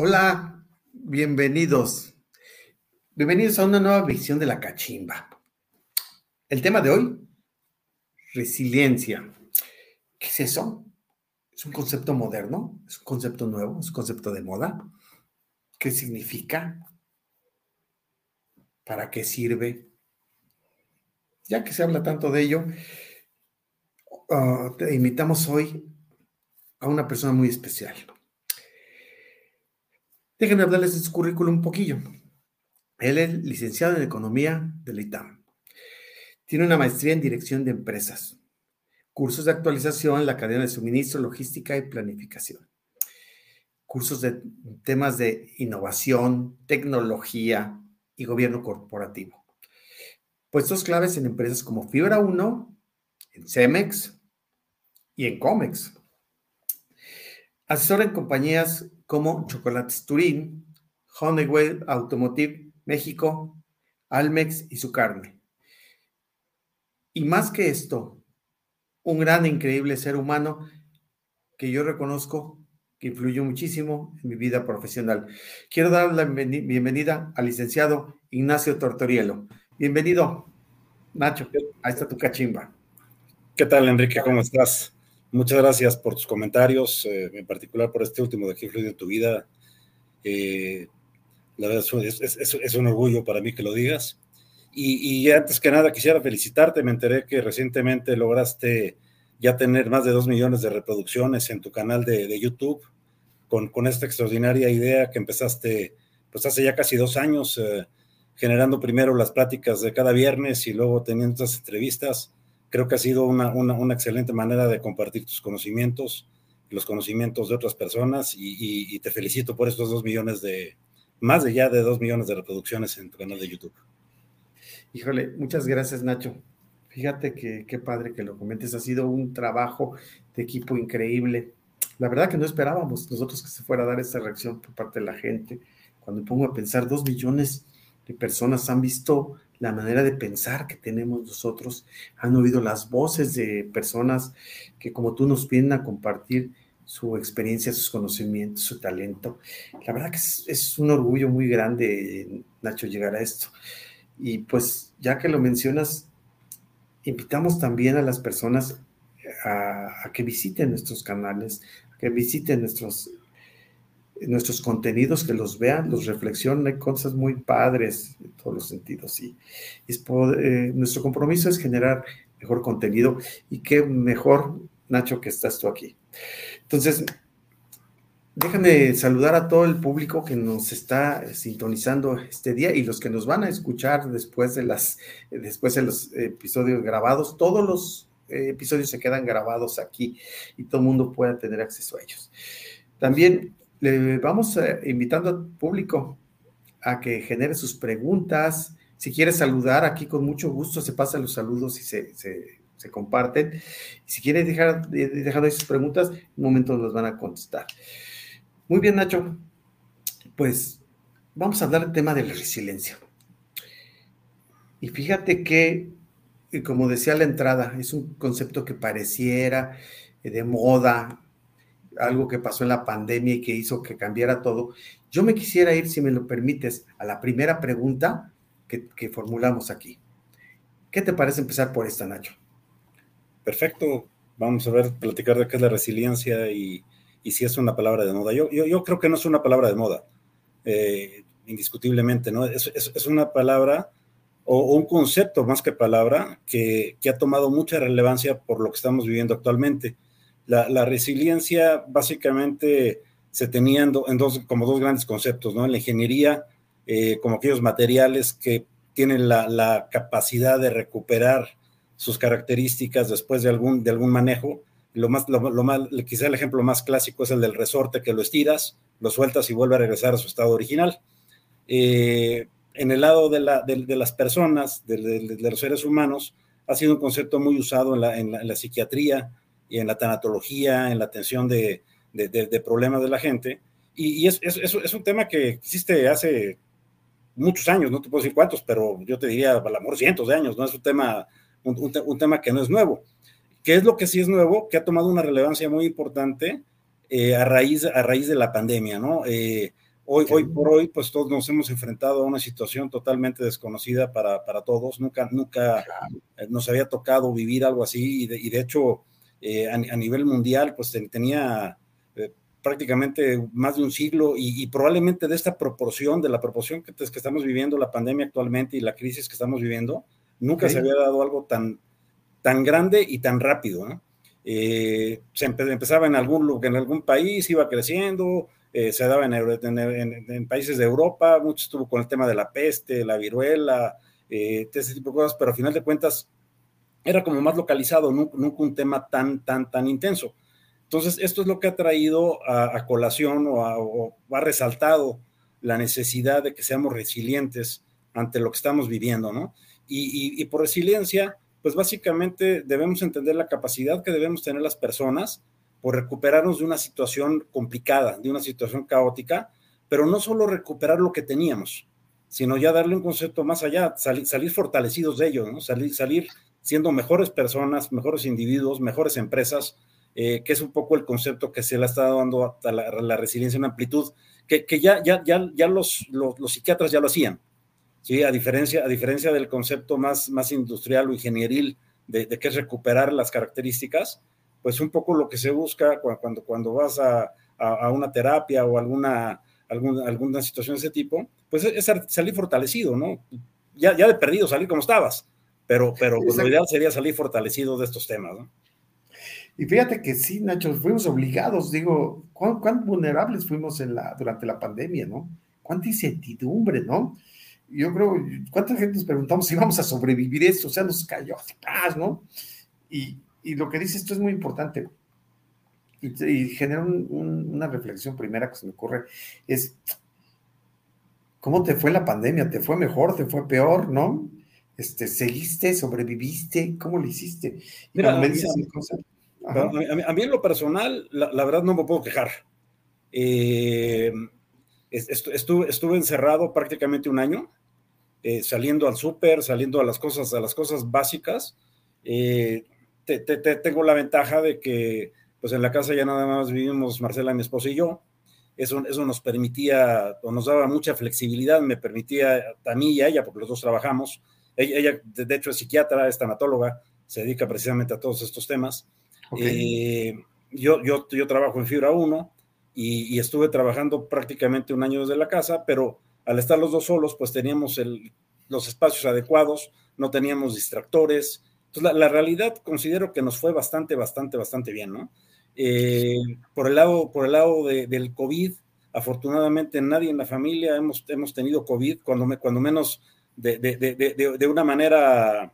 Hola, bienvenidos. Bienvenidos a una nueva visión de la cachimba. El tema de hoy, resiliencia. ¿Qué es eso? ¿Es un concepto moderno? ¿Es un concepto nuevo? ¿Es un concepto de moda? ¿Qué significa? ¿Para qué sirve? Ya que se habla tanto de ello, uh, te invitamos hoy a una persona muy especial. Déjenme hablarles de su currículum un poquillo. Él es licenciado en Economía del ITAM. Tiene una maestría en Dirección de Empresas, cursos de actualización en la cadena de suministro, logística y planificación, cursos de temas de innovación, tecnología y gobierno corporativo. Puestos claves en empresas como Fibra 1, en Cemex y en Comex. Asesora en compañías como Chocolates Turín, Honeywell Automotive México, Almex y su carne. Y más que esto, un gran e increíble ser humano que yo reconozco que influyó muchísimo en mi vida profesional. Quiero dar la bienvenida al licenciado Ignacio Tortorielo. Bienvenido, Nacho. Ahí está tu cachimba. ¿Qué tal, Enrique? ¿Cómo estás? Muchas gracias por tus comentarios, eh, en particular por este último de que influye en tu vida. Eh, la verdad es, un orgullo para mí que lo digas. Y, antes que nada quisiera felicitarte, me enteré que recientemente lograste ya tener más de dos millones de reproducciones en tu canal de, YouTube con, con, esta extraordinaria idea que empezaste pues hace ya casi dos años, eh, generando primero las pláticas de cada viernes y luego teniendo estas entrevistas Creo que ha sido una, una, excelente manera de compartir tus conocimientos, los conocimientos de otras personas y, te felicito por estos dos millones de, más de ya de dos millones de reproducciones en tu canal de YouTube. Híjole, muchas gracias Nacho. Fíjate que qué padre que lo comentes, ha sido un trabajo de equipo increíble. La verdad que no esperábamos nosotros que se fuera a dar esta reacción por parte de la gente. Cuando me pongo a pensar, dos millones de personas han visto la manera de pensar que tenemos nosotros, han oído las voces de personas que como tú nos vienen a compartir su experiencia, sus conocimientos, su talento. La verdad que es, un orgullo muy grande, Nacho, llegar a esto. Y pues ya que lo mencionas, invitamos también a las personas a, a que visiten nuestros canales, a que visiten nuestros nuestros contenidos, que los vean, los reflexionen, hay cosas muy padres en todos los sentidos. Y, eh, nuestro compromiso es generar mejor contenido y qué mejor, Nacho, que estás tú aquí. Entonces, déjame saludar a todo el público que nos está sintonizando este día y los que nos van a escuchar después de, las, después de los episodios grabados. Todos los eh, episodios se quedan grabados aquí y todo el mundo pueda tener acceso a ellos. También le vamos eh, invitando al público a que genere sus preguntas. Si quiere saludar, aquí con mucho gusto se pasan los saludos y se, se, comparten. si quiere dejar, dejar ahí sus preguntas, en un momento nos van a contestar. Muy bien, Nacho. Pues vamos a hablar del tema de la resiliencia. Y fíjate que, como decía la entrada, es un concepto que pareciera eh, de moda, algo que pasó en la pandemia y que hizo que cambiara todo. Yo me quisiera ir, si me lo permites, a la primera pregunta que, formulamos aquí. ¿Qué te parece empezar por esta, Nacho? Perfecto. Vamos a ver, platicar de qué es la resiliencia y, si es una palabra de moda. Yo, creo que no es una palabra de moda, eh, indiscutiblemente, ¿no? Es, una palabra o, un concepto más que palabra que, ha tomado mucha relevancia por lo que estamos viviendo actualmente. La, resiliencia básicamente se tenía en, como dos grandes conceptos, ¿no? En la ingeniería, eh, como aquellos materiales que tienen la, capacidad de recuperar sus características después de algún, de algún manejo. Lo más, lo, más, quizá el ejemplo más clásico es el del resorte que lo estiras, lo sueltas y vuelve a regresar a su estado original. Eh, en el lado de, la, de, las personas, de, los seres humanos, ha sido un concepto muy usado en la, en la psiquiatría, y en la tanatología, en la atención de, de, problemas de la gente. Y, es, es, es, un tema que existe hace muchos años, no te puedo decir cuántos, pero yo te diría, al amor, cientos de años, ¿no? Es un tema, un, un, tema que no es nuevo. ¿Qué es lo que sí es nuevo? Que ha tomado una relevancia muy importante eh, a, raíz, a raíz de la pandemia, ¿no? Eh, Hoy, hoy por hoy, pues todos nos hemos enfrentado a una situación totalmente desconocida para, para todos. Nunca, nunca eh, nos había tocado vivir algo así y de, y de hecho eh, a, a, nivel mundial, pues tenía eh, prácticamente más de un siglo y, y, probablemente de esta proporción, de la proporción que, que, estamos viviendo, la pandemia actualmente y la crisis que estamos viviendo, nunca okay. se había dado algo tan, tan grande y tan rápido. ¿no? Eh, se empezaba en algún, en algún país, iba creciendo, eh, se daba en, en, en, en, países de Europa, mucho estuvo con el tema de la peste, la viruela, eh, ese tipo de cosas, pero al final de cuentas era como más localizado, nunca, un tema tan, tan, tan intenso. Entonces, esto es lo que ha traído a, colación o, o, ha resaltado la necesidad de que seamos resilientes ante lo que estamos viviendo, ¿no? Y, y, y por resiliencia, pues básicamente debemos entender la capacidad que debemos tener las personas por recuperarnos de una situación complicada, de una situación caótica, pero no solo recuperar lo que teníamos, sino ya darle un concepto más allá, salir, salir fortalecidos de ello, ¿no? salir, salir siendo mejores personas, mejores individuos, mejores empresas, eh, que es un poco el concepto que se le está dando a la, resiliencia en amplitud, que, ya, ya, ya, ya los, los, psiquiatras ya lo hacían, ¿sí? a, diferencia, a diferencia del concepto más, más industrial o ingenieril de, de que es recuperar las características, pues un poco lo que se busca cuando, cuando vas a, a, a una terapia o alguna, alguna, alguna situación de ese tipo, pues es salir fortalecido, ¿no? Ya, ya de perdido, salir como estabas, pero, pero pues, lo ideal sería salir fortalecido de estos temas, ¿no? Y fíjate que sí, Nacho, fuimos obligados, digo, ¿cuán, cuán vulnerables fuimos en la, durante la pandemia, ¿no? Cuánta incertidumbre, ¿no? Yo creo, ¿cuánta gente nos preguntamos si íbamos a sobrevivir esto? O sea, nos cayó así, ¿no? Y, y lo que dice esto es muy importante. Y, y genera un, un, una reflexión primera que se me ocurre, es, ¿cómo te fue la pandemia? ¿Te fue mejor? ¿Te fue peor? ¿No? Este, ¿Seguiste? ¿Sobreviviste? ¿Cómo lo hiciste? Y Mira, dices cosas... A mí, a mí, en lo personal, la, la, verdad no me puedo quejar. Eh, estuve, estuve, encerrado prácticamente un año, eh, saliendo al súper, saliendo a las cosas, a las cosas básicas. Eh, te, te, te, tengo la ventaja de que pues en la casa ya nada más vivimos Marcela, mi esposa y yo. Eso, eso nos permitía o nos daba mucha flexibilidad, me permitía a mí y a ella, porque los dos trabajamos. Ella, de hecho, es psiquiatra, es tanatóloga, se dedica precisamente a todos estos temas. Okay. Eh, yo, yo, yo trabajo en Fibra 1 y, y, estuve trabajando prácticamente un año desde la casa, pero al estar los dos solos, pues teníamos el, los espacios adecuados, no teníamos distractores, entonces, la, la, realidad considero que nos fue bastante, bastante, bastante bien, ¿no? Eh, por el lado, por el lado de, del COVID, afortunadamente nadie en la familia hemos, hemos tenido COVID, cuando, me, cuando menos de, de, de, de una manera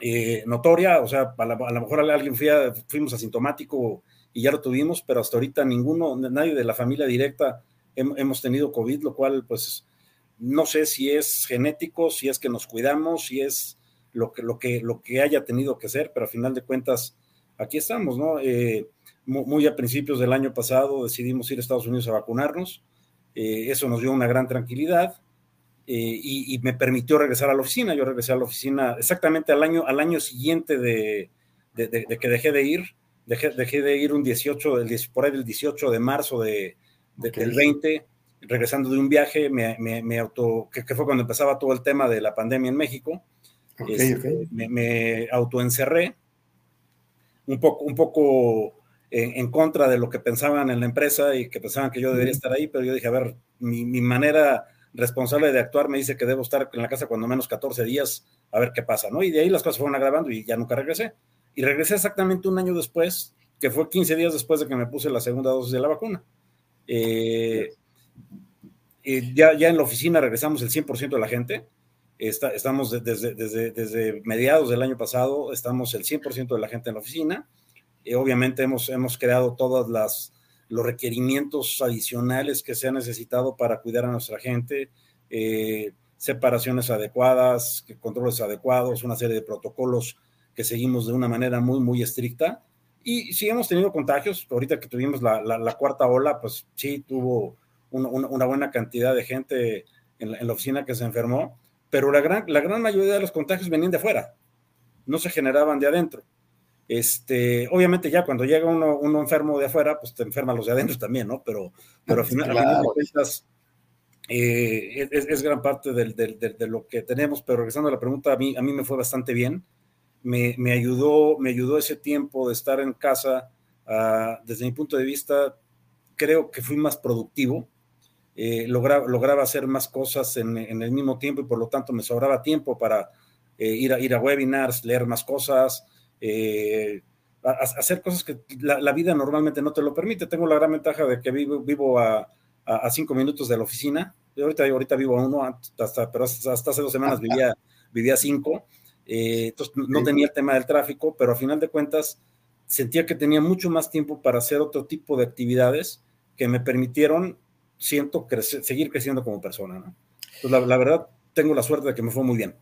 eh, notoria, o sea, a, la, lo mejor alguien fui fuimos asintomático y ya lo tuvimos, pero hasta ahorita ninguno, nadie de la familia directa hemos tenido COVID, lo cual, pues, no sé si es genético, si es que nos cuidamos, si es lo que, lo que, lo que haya tenido que ser, pero a final de cuentas, aquí estamos, ¿no? Eh, muy a principios del año pasado decidimos ir a Estados Unidos a vacunarnos, eh, eso nos dio una gran tranquilidad y, y, me permitió regresar a la oficina, yo regresé a la oficina exactamente al año, al año siguiente de, de, de, de que dejé de ir, dejé, dejé, de ir un 18, del, por ahí del 18 de marzo de, okay. del 20, regresando de un viaje, me, me, me auto, que, que, fue cuando empezaba todo el tema de la pandemia en México, Okay, este, okay. Me, me autoencerré un poco, un poco en, en, contra de lo que pensaban en la empresa y que pensaban que yo debería estar ahí, pero yo dije, a ver, mi, mi, manera responsable de actuar me dice que debo estar en la casa cuando menos 14 días, a ver qué pasa, ¿no? Y de ahí las cosas fueron agravando y ya nunca regresé. Y regresé exactamente un año después, que fue 15 días después de que me puse la segunda dosis de la vacuna. Eh, eh, ya, ya en la oficina regresamos el 100% de la gente, Está, estamos desde, desde, desde, mediados del año pasado, estamos el 100% de la gente en la oficina. Y obviamente hemos, hemos creado todos las, los requerimientos adicionales que se han necesitado para cuidar a nuestra gente, eh, separaciones adecuadas, controles adecuados, una serie de protocolos que seguimos de una manera muy, muy estricta. Y sí hemos tenido contagios, ahorita que tuvimos la, la, la cuarta ola, pues sí tuvo un, un, una buena cantidad de gente en la, en la oficina que se enfermó, pero la gran, la gran mayoría de los contagios venían de afuera, no se generaban de adentro. Este, obviamente ya cuando llega uno, uno enfermo de afuera, pues te enferman los de adentro también, ¿no? Pero, pero al final, claro. al final de cuentas, eh, es, gran parte de lo que tenemos, pero regresando a la pregunta, a mí, a mí me fue bastante bien. Me, me ayudó, me ayudó ese tiempo de estar en casa, ah, desde mi punto de vista, creo que fui más productivo, eh, lograba, lograba, hacer más cosas en, en, el mismo tiempo y por lo tanto me sobraba tiempo para eh, ir, a, ir a webinars, leer más cosas, hacer cosas que la, vida normalmente no te lo permite. Tengo la gran ventaja de que vivo, vivo a, a, cinco minutos de la oficina. Yo ahorita, ahorita vivo a uno, hasta, pero hasta, hace dos semanas vivía, vivía cinco. Eh, entonces no tenía el tema del tráfico, pero a final de cuentas sentía que tenía mucho más tiempo para hacer otro tipo de actividades que me permitieron, siento, crecer, seguir creciendo como persona. ¿no? Entonces, la, verdad, tengo la suerte de que me fue muy bien.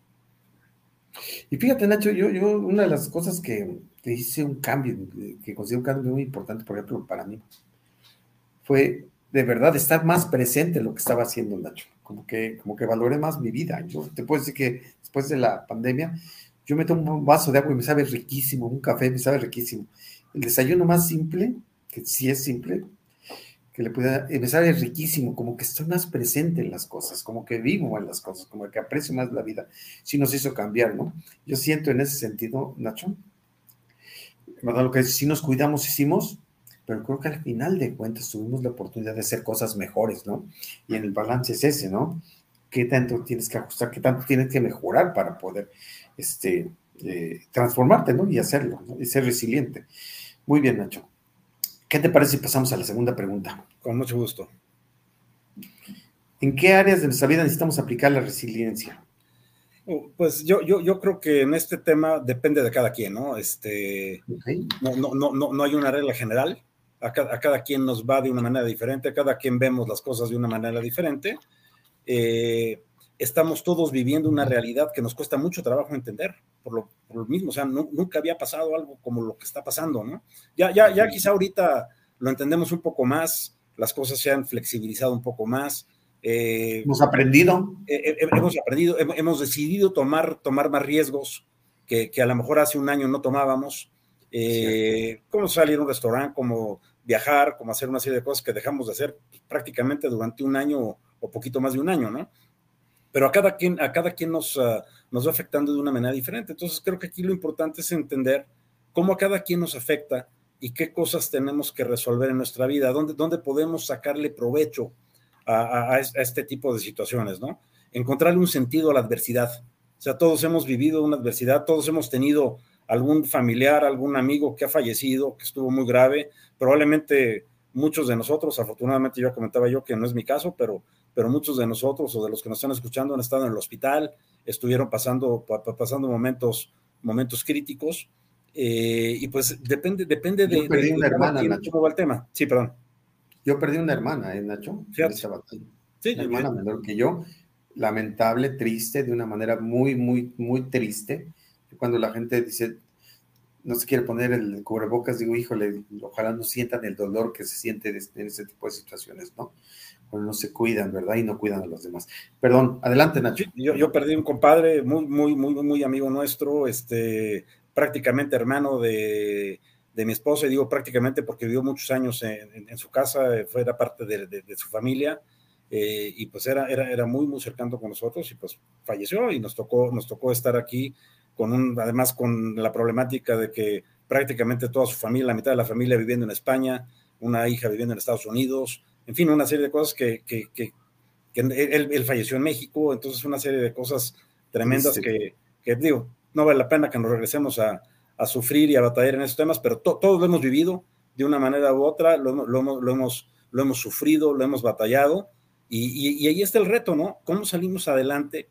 Y fíjate, Nacho, yo, yo una de las cosas que, que hice un cambio, que considero un cambio muy importante, por ejemplo, para mí, fue de verdad estar más presente en lo que estaba haciendo Nacho, como que, como que valoré más mi vida. Yo te puedo decir que después de la pandemia, yo me tomo un vaso de agua y me sabe riquísimo, un café me sabe riquísimo. El desayuno más simple, que sí es simple, que le pueda, eh, me sabe riquísimo, como que estoy más presente en las cosas, como que vivo en las cosas, como que aprecio más la vida. Sí nos hizo cambiar, ¿no? Yo siento en ese sentido, Nacho, ¿verdad? Lo que si nos cuidamos, hicimos, pero creo que al final de cuentas tuvimos la oportunidad de hacer cosas mejores, ¿no? Y en el balance es ese, ¿no? ¿Qué tanto tienes que ajustar, qué tanto tienes que mejorar para poder este, eh, transformarte, ¿no? Y hacerlo, ¿no? Y ser resiliente. Muy bien, Nacho. ¿Qué te parece si pasamos a la segunda pregunta? Con mucho gusto. ¿En qué áreas de nuestra vida necesitamos aplicar la resiliencia? Oh, pues yo, yo, yo creo que en este tema depende de cada quien, ¿no? Este, no, no, no, no hay una regla general a cada, quien nos va de una manera diferente, a cada quien vemos las cosas de una manera diferente. Eh, estamos todos viviendo una realidad que nos cuesta mucho trabajo entender, por lo, mismo, o sea, nunca había pasado algo como lo que está pasando, ¿no? Ya, ya, ya quizá ahorita lo entendemos un poco más, las cosas se han flexibilizado un poco más. Eh, hemos aprendido. Eh, hemos aprendido, hemos decidido tomar, tomar más riesgos que, que, a lo mejor hace un año no tomábamos. Eh, como salir a un restaurante, como viajar, como hacer una serie de cosas que dejamos de hacer prácticamente durante un año o poquito más de un año, ¿no? Pero a cada quien, a cada quien nos, ah, nos va afectando de una manera diferente. Entonces creo que aquí lo importante es entender cómo a cada quien nos afecta y qué cosas tenemos que resolver en nuestra vida, dónde, dónde podemos sacarle provecho a, a, este tipo de situaciones, ¿no? Encontrarle un sentido a la adversidad. O sea, todos hemos vivido una adversidad, todos hemos tenido algún familiar, algún amigo que ha fallecido, que estuvo muy grave. Probablemente muchos de nosotros, afortunadamente yo comentaba yo que no es mi caso, pero, pero muchos de nosotros o de los que nos están escuchando han estado en el hospital, estuvieron pasando, pasando momentos, momentos críticos. Eh, y pues depende, depende de, perdí una hermana, Nacho. cómo va el tema. Sí, perdón. Yo perdí una hermana, ¿eh, Nacho? Sí, una hermana menor que yo, lamentable, triste, de una manera muy, muy, muy triste cuando la gente dice, no se quiere poner el cubrebocas, digo, híjole, ojalá no sientan el dolor que se siente en ese tipo de situaciones, ¿no? No se cuidan, ¿verdad? Y no cuidan a los demás. Perdón, adelante, Nacho. Yo, perdí un compadre muy, muy, muy, muy amigo nuestro, este, prácticamente hermano de, de mi esposa, y digo prácticamente porque vivió muchos años en, su casa, fue era parte de, de, su familia, eh, y pues era, era, era muy, muy cercano con nosotros, y pues falleció, y nos tocó, nos tocó estar aquí con un, además con la problemática de que prácticamente toda su familia, la mitad de la familia viviendo en España, una hija viviendo en Estados Unidos, en fin, una serie de cosas que, que, que, él, falleció en México, entonces una serie de cosas tremendas que, que, digo, no vale la pena que nos regresemos a, a sufrir y a batallar en esos temas, pero todos lo hemos vivido de una manera u otra, lo, lo, lo, hemos, lo hemos sufrido, lo hemos batallado, y, y, y ahí está el reto, ¿no? ¿Cómo salimos adelante?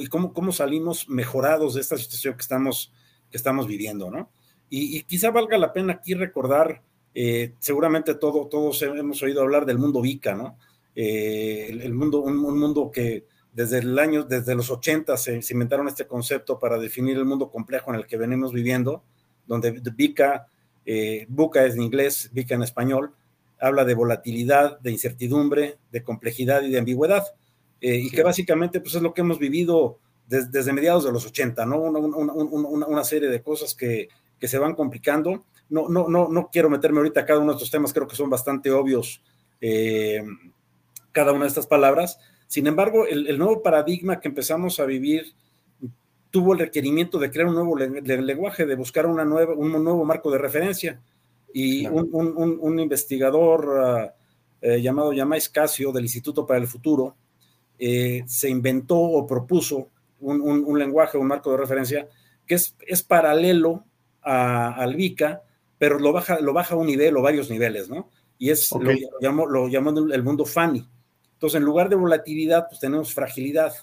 y cómo, cómo salimos mejorados de esta situación que estamos, que estamos viviendo, ¿no? Y, quizá valga la pena aquí recordar, eh, seguramente todo, todos hemos oído hablar del mundo VICA, ¿no? Eh, el, mundo, un, mundo que desde el año, desde los 80 se, inventaron este concepto para definir el mundo complejo en el que venimos viviendo, donde VICA, eh, VUCA es en inglés, VICA en español, habla de volatilidad, de incertidumbre, de complejidad y de ambigüedad. Eh, y que básicamente pues es lo que hemos vivido desde mediados de los 80, ¿no? Una, una, una, serie de cosas que, que, se van complicando. No, no, no, no quiero meterme ahorita a cada uno de estos temas, creo que son bastante obvios eh, cada una de estas palabras, Sin embargo, el, nuevo paradigma que empezamos a vivir tuvo el requerimiento de crear un nuevo lenguaje, de buscar una nueva, un nuevo marco de referencia. Y un, investigador ah, eh, llamado Yamais Casio del Instituto para el Futuro eh, se inventó o propuso un, lenguaje, un marco de referencia que es, es paralelo a, al VICA, pero lo baja, lo baja a un nivel o varios niveles, ¿no? Y es, lo, llamó, lo llamó el mundo FANI. Entonces, en lugar de volatilidad, pues tenemos fragilidad.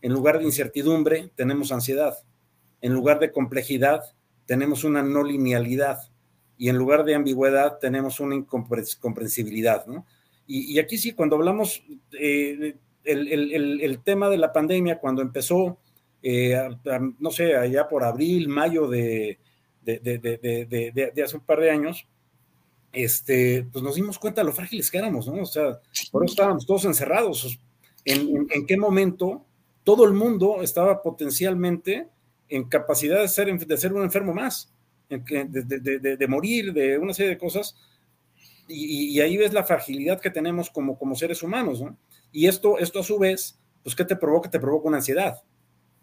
En lugar de incertidumbre, tenemos ansiedad. En lugar de complejidad, tenemos una no linealidad. Y en lugar de ambigüedad, tenemos una incomprensibilidad, ¿no? Y, aquí sí, cuando hablamos, eh, el, tema de la pandemia, cuando empezó, eh, no sé, allá por abril, mayo de, de, hace un par de años, este, pues nos dimos cuenta de lo frágiles que éramos, ¿no? O sea, por eso estábamos todos encerrados. ¿En, qué momento todo el mundo estaba potencialmente en capacidad de ser, de ser un enfermo más, de, morir, de una serie de cosas? Y, ahí ves la fragilidad que tenemos como, como seres humanos, ¿no? Y esto, esto a su vez, pues, ¿qué te provoca? Te provoca una ansiedad.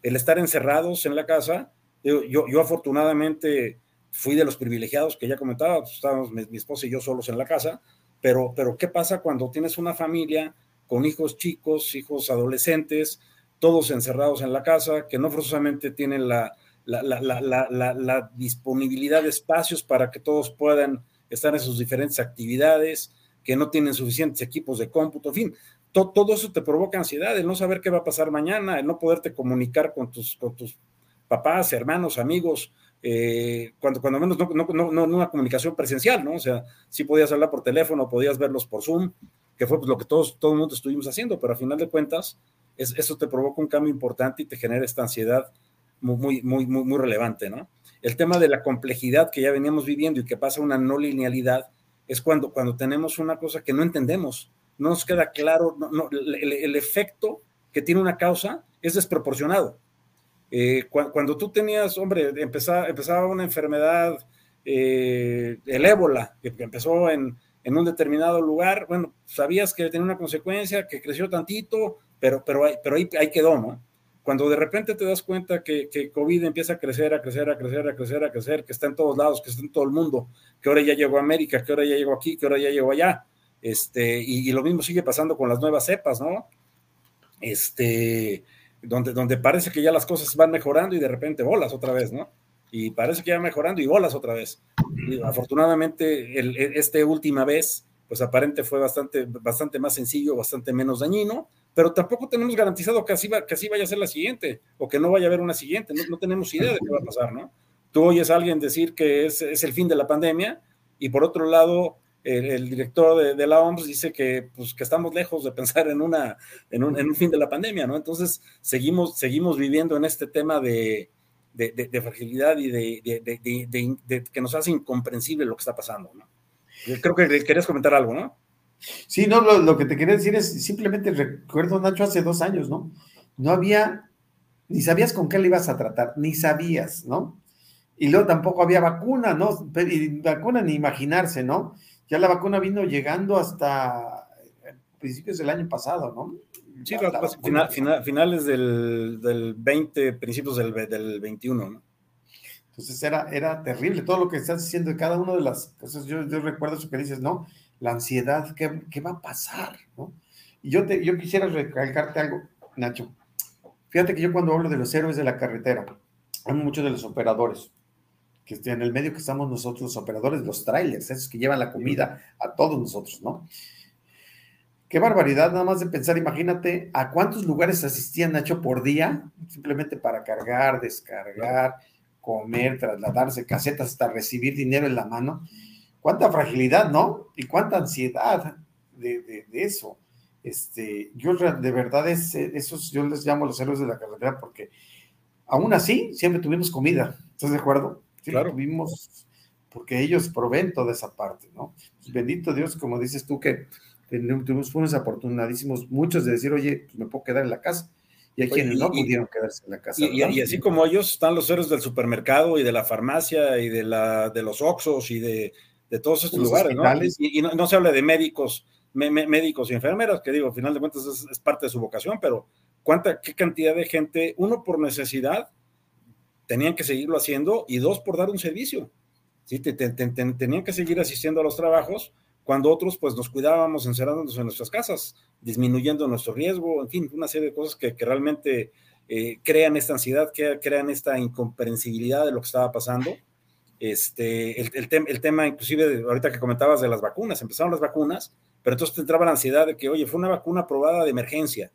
El estar encerrados en la casa yo, yo, afortunadamente fui de los privilegiados que ya comentaba, pues, estábamos mi, esposa y yo solos en la casa, pero, pero ¿qué pasa cuando tienes una familia con hijos chicos, hijos adolescentes, todos encerrados en la casa, que no forzosamente tienen la, la, la, la, disponibilidad de espacios para que todos puedan estar en sus diferentes actividades, que no tienen suficientes equipos de cómputo, en fin, todo eso te provoca ansiedad, el no saber qué va a pasar mañana, el no poderte comunicar con tus, con tus papás, hermanos, amigos, eh, cuando, cuando menos no, no, no, una comunicación presencial, ¿no? O sea, sí podías hablar por teléfono, podías verlos por Zoom, que fue pues, lo que todos, todo el mundo estuvimos haciendo, pero a final de cuentas, es, eso te provoca un cambio importante y te genera esta ansiedad muy, muy, muy, muy relevante, ¿no? El tema de la complejidad que ya veníamos viviendo y que pasa una no linealidad es cuando, cuando tenemos una cosa que no entendemos, no nos queda claro, no, el, el efecto que tiene una causa es desproporcionado. Eh, cuando tú tenías, hombre, empezaba, una enfermedad, eh, el ébola, que empezó en, en, un determinado lugar, bueno, sabías que tenía una consecuencia, que creció tantito, pero, pero, pero ahí, ahí quedó, ¿no? Cuando de repente te das cuenta que, que, COVID empieza a crecer, a crecer, a crecer, a crecer, a crecer, que está en todos lados, que está en todo el mundo, que ahora ya llegó a América, que ahora ya llegó aquí, que ahora ya llegó allá, este, y, y lo mismo sigue pasando con las nuevas cepas, ¿no? Este, donde, donde parece que ya las cosas van mejorando y de repente bolas otra vez, ¿no? Y parece que ya mejorando y bolas otra vez. afortunadamente, el, este última vez, pues aparente fue bastante, bastante más sencillo, bastante menos dañino, pero tampoco tenemos garantizado que así, va, que así vaya a ser la siguiente o que no vaya a haber una siguiente. No, no tenemos idea de qué va a pasar, ¿no? Tú oyes a alguien decir que es, es el fin de la pandemia y por otro lado, el, director de, la OMS dice que, pues, que estamos lejos de pensar en, una, en, un, fin de la pandemia, ¿no? Entonces, seguimos, seguimos viviendo en este tema de, fragilidad y de, que nos hace incomprensible lo que está pasando, ¿no? creo que querías comentar algo, ¿no? Sí, no, lo, lo, que te quería decir es, simplemente recuerdo, Nacho, hace dos años, ¿no? No había, ni sabías con qué le ibas a tratar, ni sabías, ¿no? Y luego tampoco había vacuna, ¿no? Y vacuna ni imaginarse, ¿no? Ya la vacuna vino llegando hasta eh, principios del año pasado, ¿no? Sí, finales del, del, 20, principios del, del 21, ¿no? Entonces era, era terrible todo lo que estás diciendo de cada una de las cosas. Yo, yo recuerdo eso que dices, ¿no? La ansiedad, ¿qué, qué va a pasar? ¿no? Y yo, te, yo quisiera recalcarte algo, Nacho. Fíjate que yo cuando hablo de los héroes de la carretera, hablo mucho de los operadores que en el medio que estamos nosotros, los operadores, los trailers, esos que llevan la comida a todos nosotros, ¿no? Qué barbaridad, nada más de pensar, imagínate a cuántos lugares asistían Nacho por día, simplemente para cargar, descargar, comer, trasladarse, casetas, hasta recibir dinero en la mano. Cuánta fragilidad, ¿no? Y cuánta ansiedad de, eso. Este, yo de verdad, es, esos yo les llamo los héroes de la carretera porque aún así siempre tuvimos comida. ¿Estás de acuerdo? Claro. vimos, porque ellos proveen toda esa parte, ¿no? Pues bendito Dios, como dices tú, que tuvimos, fuimos afortunadísimos muchos de decir, oye, pues me puedo quedar en la casa. Y hay quienes no pudieron quedarse en la casa. Y, así como ellos están los héroes del supermercado y de la farmacia y de, la, de los Oxos y de, de todos estos lugares, ¿no? Y, no, se habla de médicos médicos y enfermeras, que digo, al final de cuentas es, parte de su vocación, pero ¿cuánta, qué cantidad de gente, uno por necesidad, tenían que seguirlo haciendo y dos por dar un servicio? ¿sí? tenían que seguir asistiendo a los trabajos cuando otros pues nos cuidábamos encerrándonos en nuestras casas, disminuyendo nuestro riesgo, en fin, una serie de cosas que, que realmente eh, crean esta ansiedad, que crean esta incomprensibilidad de lo que estaba pasando. Este, el, el, tema, inclusive, ahorita que comentabas de las vacunas, empezaron las vacunas, pero entonces te entraba la ansiedad de que, oye, fue una vacuna aprobada de emergencia,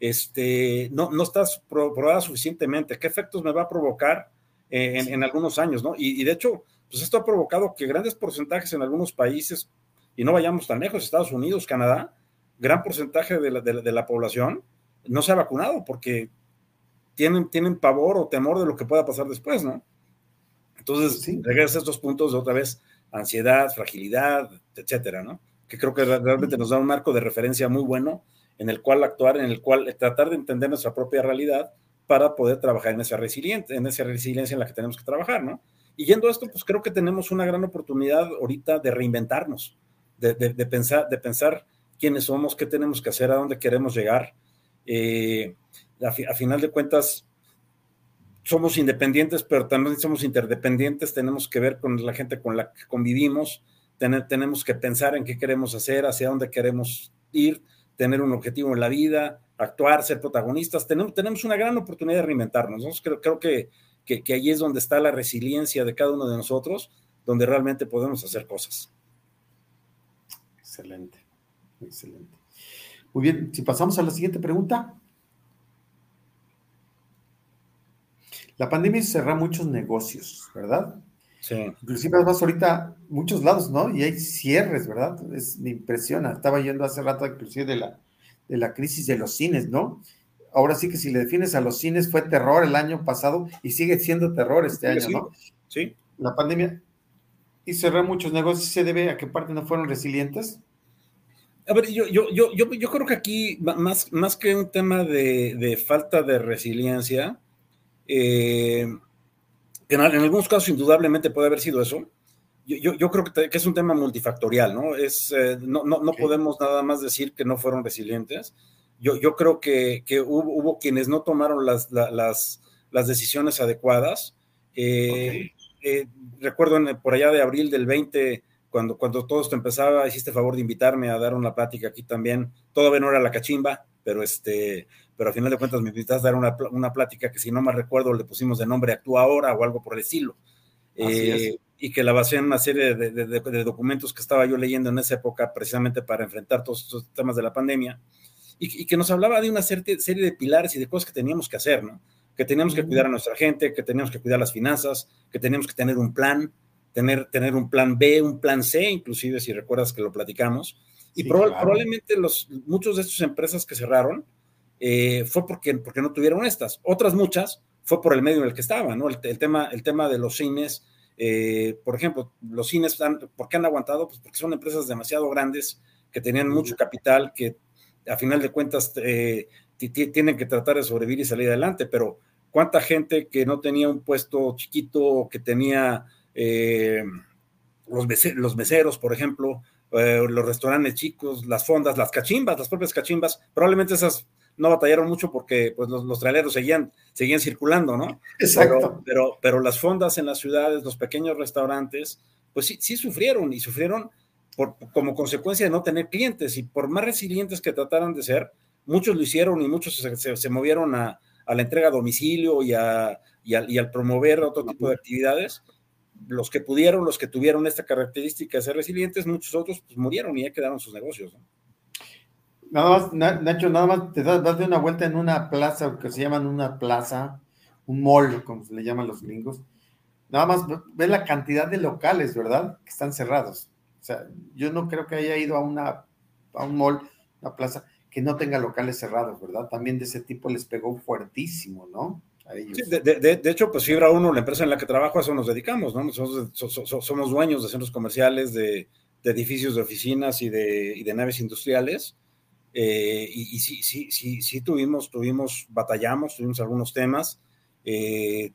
este, no, no estás probada suficientemente, ¿qué efectos me va a provocar eh, en, algunos años, no? Y, de hecho, pues esto ha provocado que grandes porcentajes en algunos países, y no vayamos tan lejos, Estados Unidos, Canadá, gran porcentaje de la, de la población no se ha vacunado porque tienen, tienen pavor o temor de lo que pueda pasar después, ¿no? Entonces, sí. regresa a estos puntos de otra vez, ansiedad, fragilidad, etcétera, ¿no? Que creo que realmente nos da un marco de referencia muy bueno en el cual actuar, en el cual tratar de entender nuestra propia realidad para poder trabajar en esa resiliencia, en esa resiliencia en la que tenemos que trabajar, ¿no? Y yendo a esto, pues creo que tenemos una gran oportunidad ahorita de reinventarnos, de, de, pensar, de pensar quiénes somos, qué tenemos que hacer, a dónde queremos llegar. Eh, a, final de cuentas, somos independientes, pero también somos interdependientes, tenemos que ver con la gente con la que convivimos, tenemos que pensar en qué queremos hacer, hacia dónde queremos ir, tener un objetivo en la vida, actuar, ser protagonistas. Tenemos, tenemos una gran oportunidad de reinventarnos. Creo, creo que, que, ahí es donde está la resiliencia de cada uno de nosotros, donde realmente podemos hacer cosas. Excelente, excelente. Muy bien, si pasamos a la siguiente pregunta. La pandemia cerró muchos negocios, ¿verdad? Sí. Inclusive ahorita muchos lados, ¿no? Y hay cierres, ¿verdad? Es, me impresiona. Estaba yendo hace rato inclusive de la, de la crisis de los cines, ¿no? Ahora sí que si le defines a los cines fue terror el año pasado y sigue siendo terror este año, ¿no? Sí. La pandemia y cerró muchos negocios, ¿se debe a qué parte no fueron resilientes? A ver, yo, yo, yo, yo, creo que aquí, más, más que un tema de, de falta de resiliencia, eh, en, algunos casos indudablemente puede haber sido eso. Yo, creo que, es un tema multifactorial, ¿no? Es, eh, no, no, podemos nada más decir que no fueron resilientes. Yo, yo creo que, hubo, quienes no tomaron las, las, las decisiones adecuadas. Eh, recuerdo por allá de abril del 20, cuando, cuando todo esto empezaba, hiciste favor de invitarme a dar una plática aquí también. Todavía no era la cachimba, pero este, pero al final de cuentas me invitaste a dar una, una, plática que si no me recuerdo le pusimos de nombre Actúa Ahora o algo por el estilo. Eh, y que la basé en una serie de, de, documentos que estaba yo leyendo en esa época precisamente para enfrentar todos estos temas de la pandemia y, y que nos hablaba de una serie, serie, de pilares y de cosas que teníamos que hacer, ¿no? Que teníamos que cuidar a nuestra gente, que teníamos que cuidar las finanzas, que teníamos que tener un plan, tener, tener un plan B, un plan C, inclusive si recuerdas que lo platicamos. Y probablemente los, muchos de estas empresas que cerraron, eh, fue porque, porque no tuvieron estas. Otras muchas fue por el medio en el que estaban, ¿no? El, tema, el tema de los cines, eh, por ejemplo, los cines, ¿por qué han aguantado? Pues porque son empresas demasiado grandes, que tenían mucho capital, que a final de cuentas eh, tienen que tratar de sobrevivir y salir adelante, pero ¿cuánta gente que no tenía un puesto chiquito, que tenía los, los meseros, por ejemplo, los restaurantes chicos, las fondas, las cachimbas, las propias cachimbas, probablemente esas no batallaron mucho porque pues, los, los traileros seguían, seguían circulando, ¿no? Exacto. Pero, pero, las fondas en las ciudades, los pequeños restaurantes, pues sí, sí sufrieron y sufrieron por, como consecuencia de no tener clientes y por más resilientes que trataran de ser, muchos lo hicieron y muchos se, se, movieron a, a, la entrega a domicilio y, a, y, y, al promover otro tipo de actividades. Los que pudieron, los que tuvieron esta característica de ser resilientes, muchos otros pues, murieron y ya quedaron sus negocios. ¿no? Nada más, Nacho, nada más te das, de una vuelta en una plaza que se llaman una plaza, un mall, como se le llaman los gringos. Nada más ve la cantidad de locales, ¿verdad? Que están cerrados. O sea, yo no creo que haya ido a una a un mall, una plaza que no tenga locales cerrados, ¿verdad? También de ese tipo les pegó fuertísimo, ¿no? Sí, de, de, de, hecho, pues Fibra 1, la empresa en la que trabajo, a eso nos dedicamos, ¿no? Nosotros somos dueños de centros comerciales, de, edificios de oficinas y de, y de naves industriales. Eh, y, sí, sí, sí, sí tuvimos, tuvimos, batallamos, tuvimos algunos temas, eh,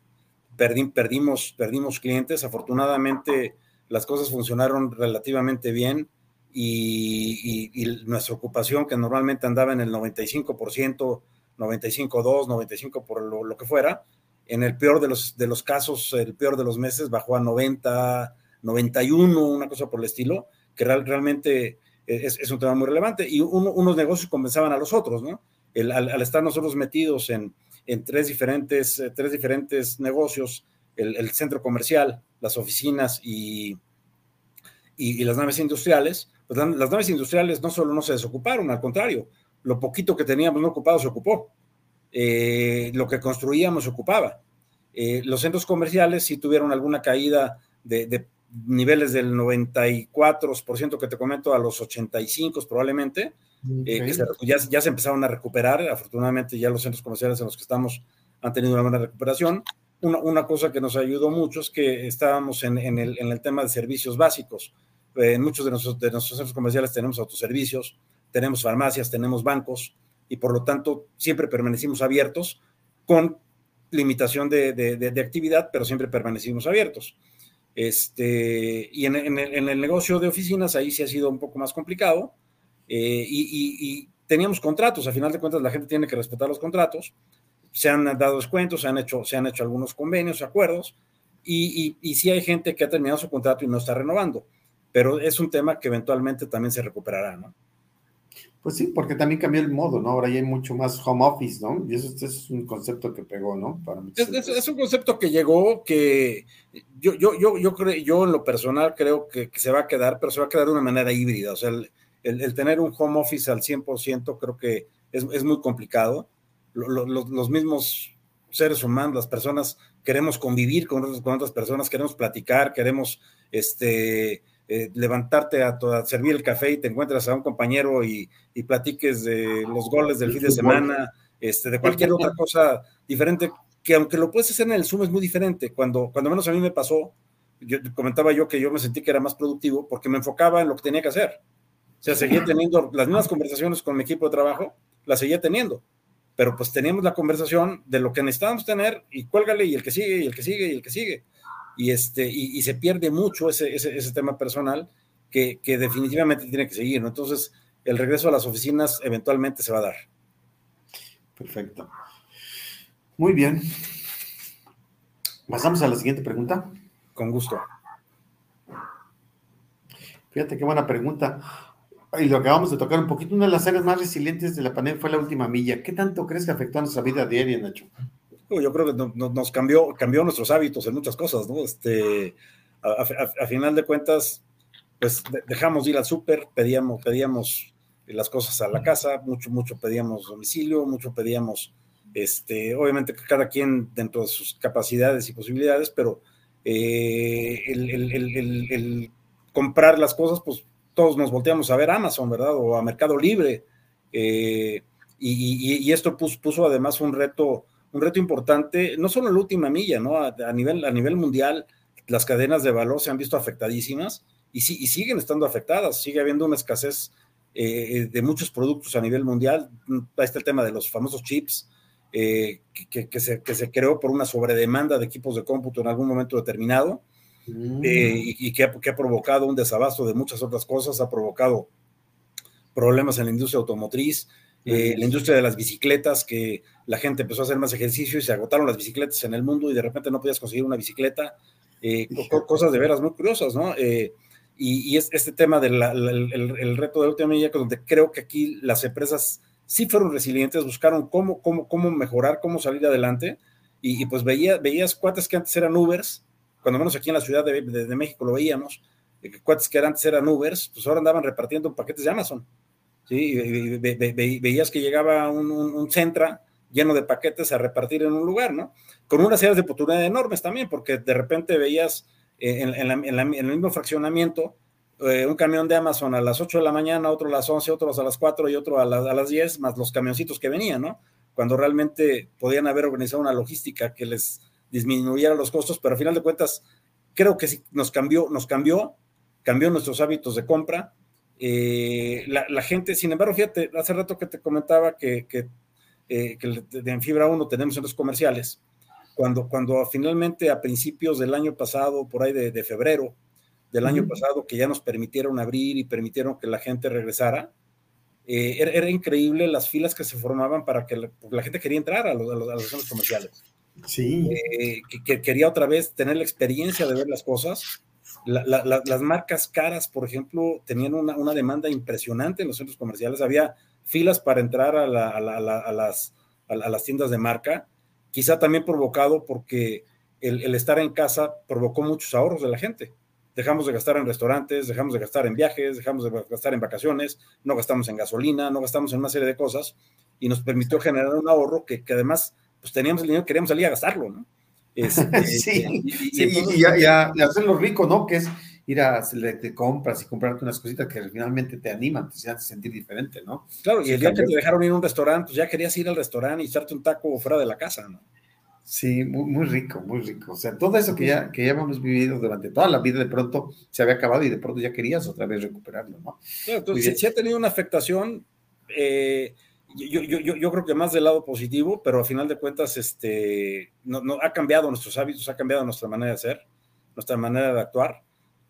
perdimos, perdimos clientes, afortunadamente las cosas funcionaron relativamente bien y, nuestra ocupación, que normalmente andaba en el 95%, 95.2, 95 por lo, lo, que fuera, en el peor de los, de los casos, el peor de los meses, bajó a 90, 91, una cosa por el estilo, que realmente es, un tema muy relevante. Y unos negocios compensaban a los otros, ¿no? al, estar nosotros metidos en, en tres, diferentes, eh, tres diferentes negocios, el, centro comercial, las oficinas y, y, las naves industriales, pues las naves industriales no solo no se desocuparon, al contrario, lo poquito que teníamos no ocupado se ocupó. Eh, lo que construíamos se ocupaba. Eh, los centros comerciales sí tuvieron alguna caída de, niveles del 94% que te comento a los 85 probablemente, eh, que ya, ya, se empezaron a recuperar. Afortunadamente ya los centros comerciales en los que estamos han tenido una buena recuperación. Una, una cosa que nos ayudó mucho es que estábamos en, en, el, en el, tema de servicios básicos. en muchos de nuestros, de nuestros centros comerciales tenemos autoservicios, tenemos farmacias, tenemos bancos y por lo tanto siempre permanecimos abiertos con limitación de, de, actividad, pero siempre permanecimos abiertos. Este, y en, en, el, en, el, negocio de oficinas ahí sí ha sido un poco más complicado eh, y, y, teníamos contratos, a final de cuentas la gente tiene que respetar los contratos, se han dado descuentos, se han hecho, se han hecho algunos convenios, acuerdos, y, y, sí hay gente que ha terminado su contrato y no está renovando, pero es un tema que eventualmente también se recuperará, ¿no? Pues sí, porque también cambió el modo, ¿no? Ahora ya hay mucho más home office, ¿no? Y eso, es un concepto que pegó, ¿no? Para es, es, un concepto que llegó, que yo, yo, yo, yo, creo, yo en lo personal creo que, se va a quedar, pero se va a quedar de una manera híbrida. O sea, el, el, tener un home office al 100% creo que es, es muy complicado. los mismos seres humanos, las personas, queremos convivir con, con otras personas, queremos platicar, queremos este, eh, levantarte a, servir el café y te encuentras a un compañero y, platiques de los goles del fin de semana, este, de cualquier otra cosa diferente, que aunque lo puedes hacer en el Zoom es muy diferente. Cuando, cuando menos a mí me pasó, yo comentaba yo que yo me sentí que era más productivo porque me enfocaba en lo que tenía que hacer. O sea, seguía teniendo las mismas conversaciones con mi equipo de trabajo, las seguía teniendo, pero pues teníamos la conversación de lo que necesitábamos tener y cuélgale y el que sigue y el que sigue y el que sigue y, este, y, se pierde mucho ese, ese, tema personal que, que, definitivamente tiene que seguir, ¿no? Entonces, el regreso a las oficinas eventualmente se va a dar. Perfecto. Muy bien. Pasamos a la siguiente pregunta. Con gusto. Fíjate qué buena pregunta. Y lo acabamos de tocar un poquito, una de las áreas más resilientes de la pandemia fue la última milla. ¿Qué tanto crees que afectó a nuestra vida diaria, Nacho? Yo creo que nos cambió, cambió nuestros hábitos en muchas cosas, ¿no? Este, a, final de cuentas, pues dejamos de ir al súper, pedíamos, pedíamos las cosas a la casa, mucho, mucho pedíamos domicilio, mucho pedíamos, este, obviamente cada quien dentro de sus capacidades y posibilidades, pero eh, el, comprar las cosas, pues todos nos volteamos a ver Amazon, ¿verdad? O a Mercado Libre. Eh, y, esto puso, puso además un reto un reto importante, no solo en la última milla, ¿no? A, nivel, a nivel mundial, las cadenas de valor se han visto afectadísimas y, sí, y siguen estando afectadas, sigue habiendo una escasez eh, de muchos productos a nivel mundial. Ahí está el tema de los famosos chips, eh, que, se, creó por una sobredemanda de equipos de cómputo en algún momento determinado mm. eh, y, que, ha, provocado un desabasto de muchas otras cosas, ha provocado problemas en la industria automotriz, eh, la industria de las bicicletas, que la gente empezó a hacer más ejercicio y se agotaron las bicicletas en el mundo y de repente no podías conseguir una bicicleta, eh, cosas de veras muy curiosas, ¿no? Eh, y, es este tema del el, reto de última milla, donde creo que aquí las empresas sí fueron resilientes, buscaron cómo, cómo, cómo mejorar, cómo salir adelante, y, pues veía, veías cuates que antes eran Ubers, cuando menos aquí en la Ciudad de, de México lo veíamos, cuates que antes eran Ubers, pues ahora andaban repartiendo paquetes de Amazon. ¿Sí? veías que llegaba un, un, Centra lleno de paquetes a repartir en un lugar, ¿no? Con unas series de oportunidades enormes también, porque de repente veías eh, en, el mismo fraccionamiento eh, un camión de Amazon a las 8 de la mañana, otro a las 11, otros a las 4 y otro a, a las 10, más los camioncitos que venían, ¿no? Cuando realmente podían haber organizado una logística que les disminuyera los costos, pero al final de cuentas, creo que sí nos cambió, nos cambió, cambió nuestros hábitos de compra, eh, la, gente, sin embargo, fíjate, hace rato que te comentaba que, que, eh, en Fibra 1 tenemos centros comerciales. Cuando, cuando finalmente a principios del año pasado, por ahí de, febrero, del año pasado que ya nos permitieron abrir y permitieron que la gente regresara, eh, era, increíble las filas que se formaban para que la, gente quería entrar a los, a los, centros comerciales. Sí. Eh, que, quería otra vez tener la experiencia de ver las cosas. Las marcas caras, por ejemplo, tenían una, una, demanda impresionante en los centros comerciales. Había filas para entrar a, las, a, las, tiendas de marca, quizá también provocado porque el, estar en casa provocó muchos ahorros de la gente dejamos de gastar en restaurantes, dejamos de gastar en viajes, dejamos de gastar en vacaciones, no gastamos en gasolina, no gastamos en una serie de cosas y nos permitió generar un ahorro que, además pues teníamos el dinero, queríamos salir a gastarlo, ¿no? Este, sí, y, ya, hacerlo rico, ¿no? Que es ir a de compras y comprarte unas cositas que finalmente te animan, te hacen sentir diferente, ¿no? Claro, y el día que te dejaron ir a un restaurante, pues ya querías ir al restaurante y echarte un taco fuera de la casa, ¿no? Sí, muy, rico, muy rico. O sea, todo eso que ya, que ya hemos vivido durante toda la vida, de pronto se había acabado y de pronto ya querías otra vez recuperarlo, ¿no? entonces, si, ha tenido una afectación, eh, yo, yo, yo, yo, creo que más del lado positivo, pero a final de cuentas, este, no, no, ha cambiado nuestros hábitos, ha cambiado nuestra manera de ser, nuestra manera de actuar,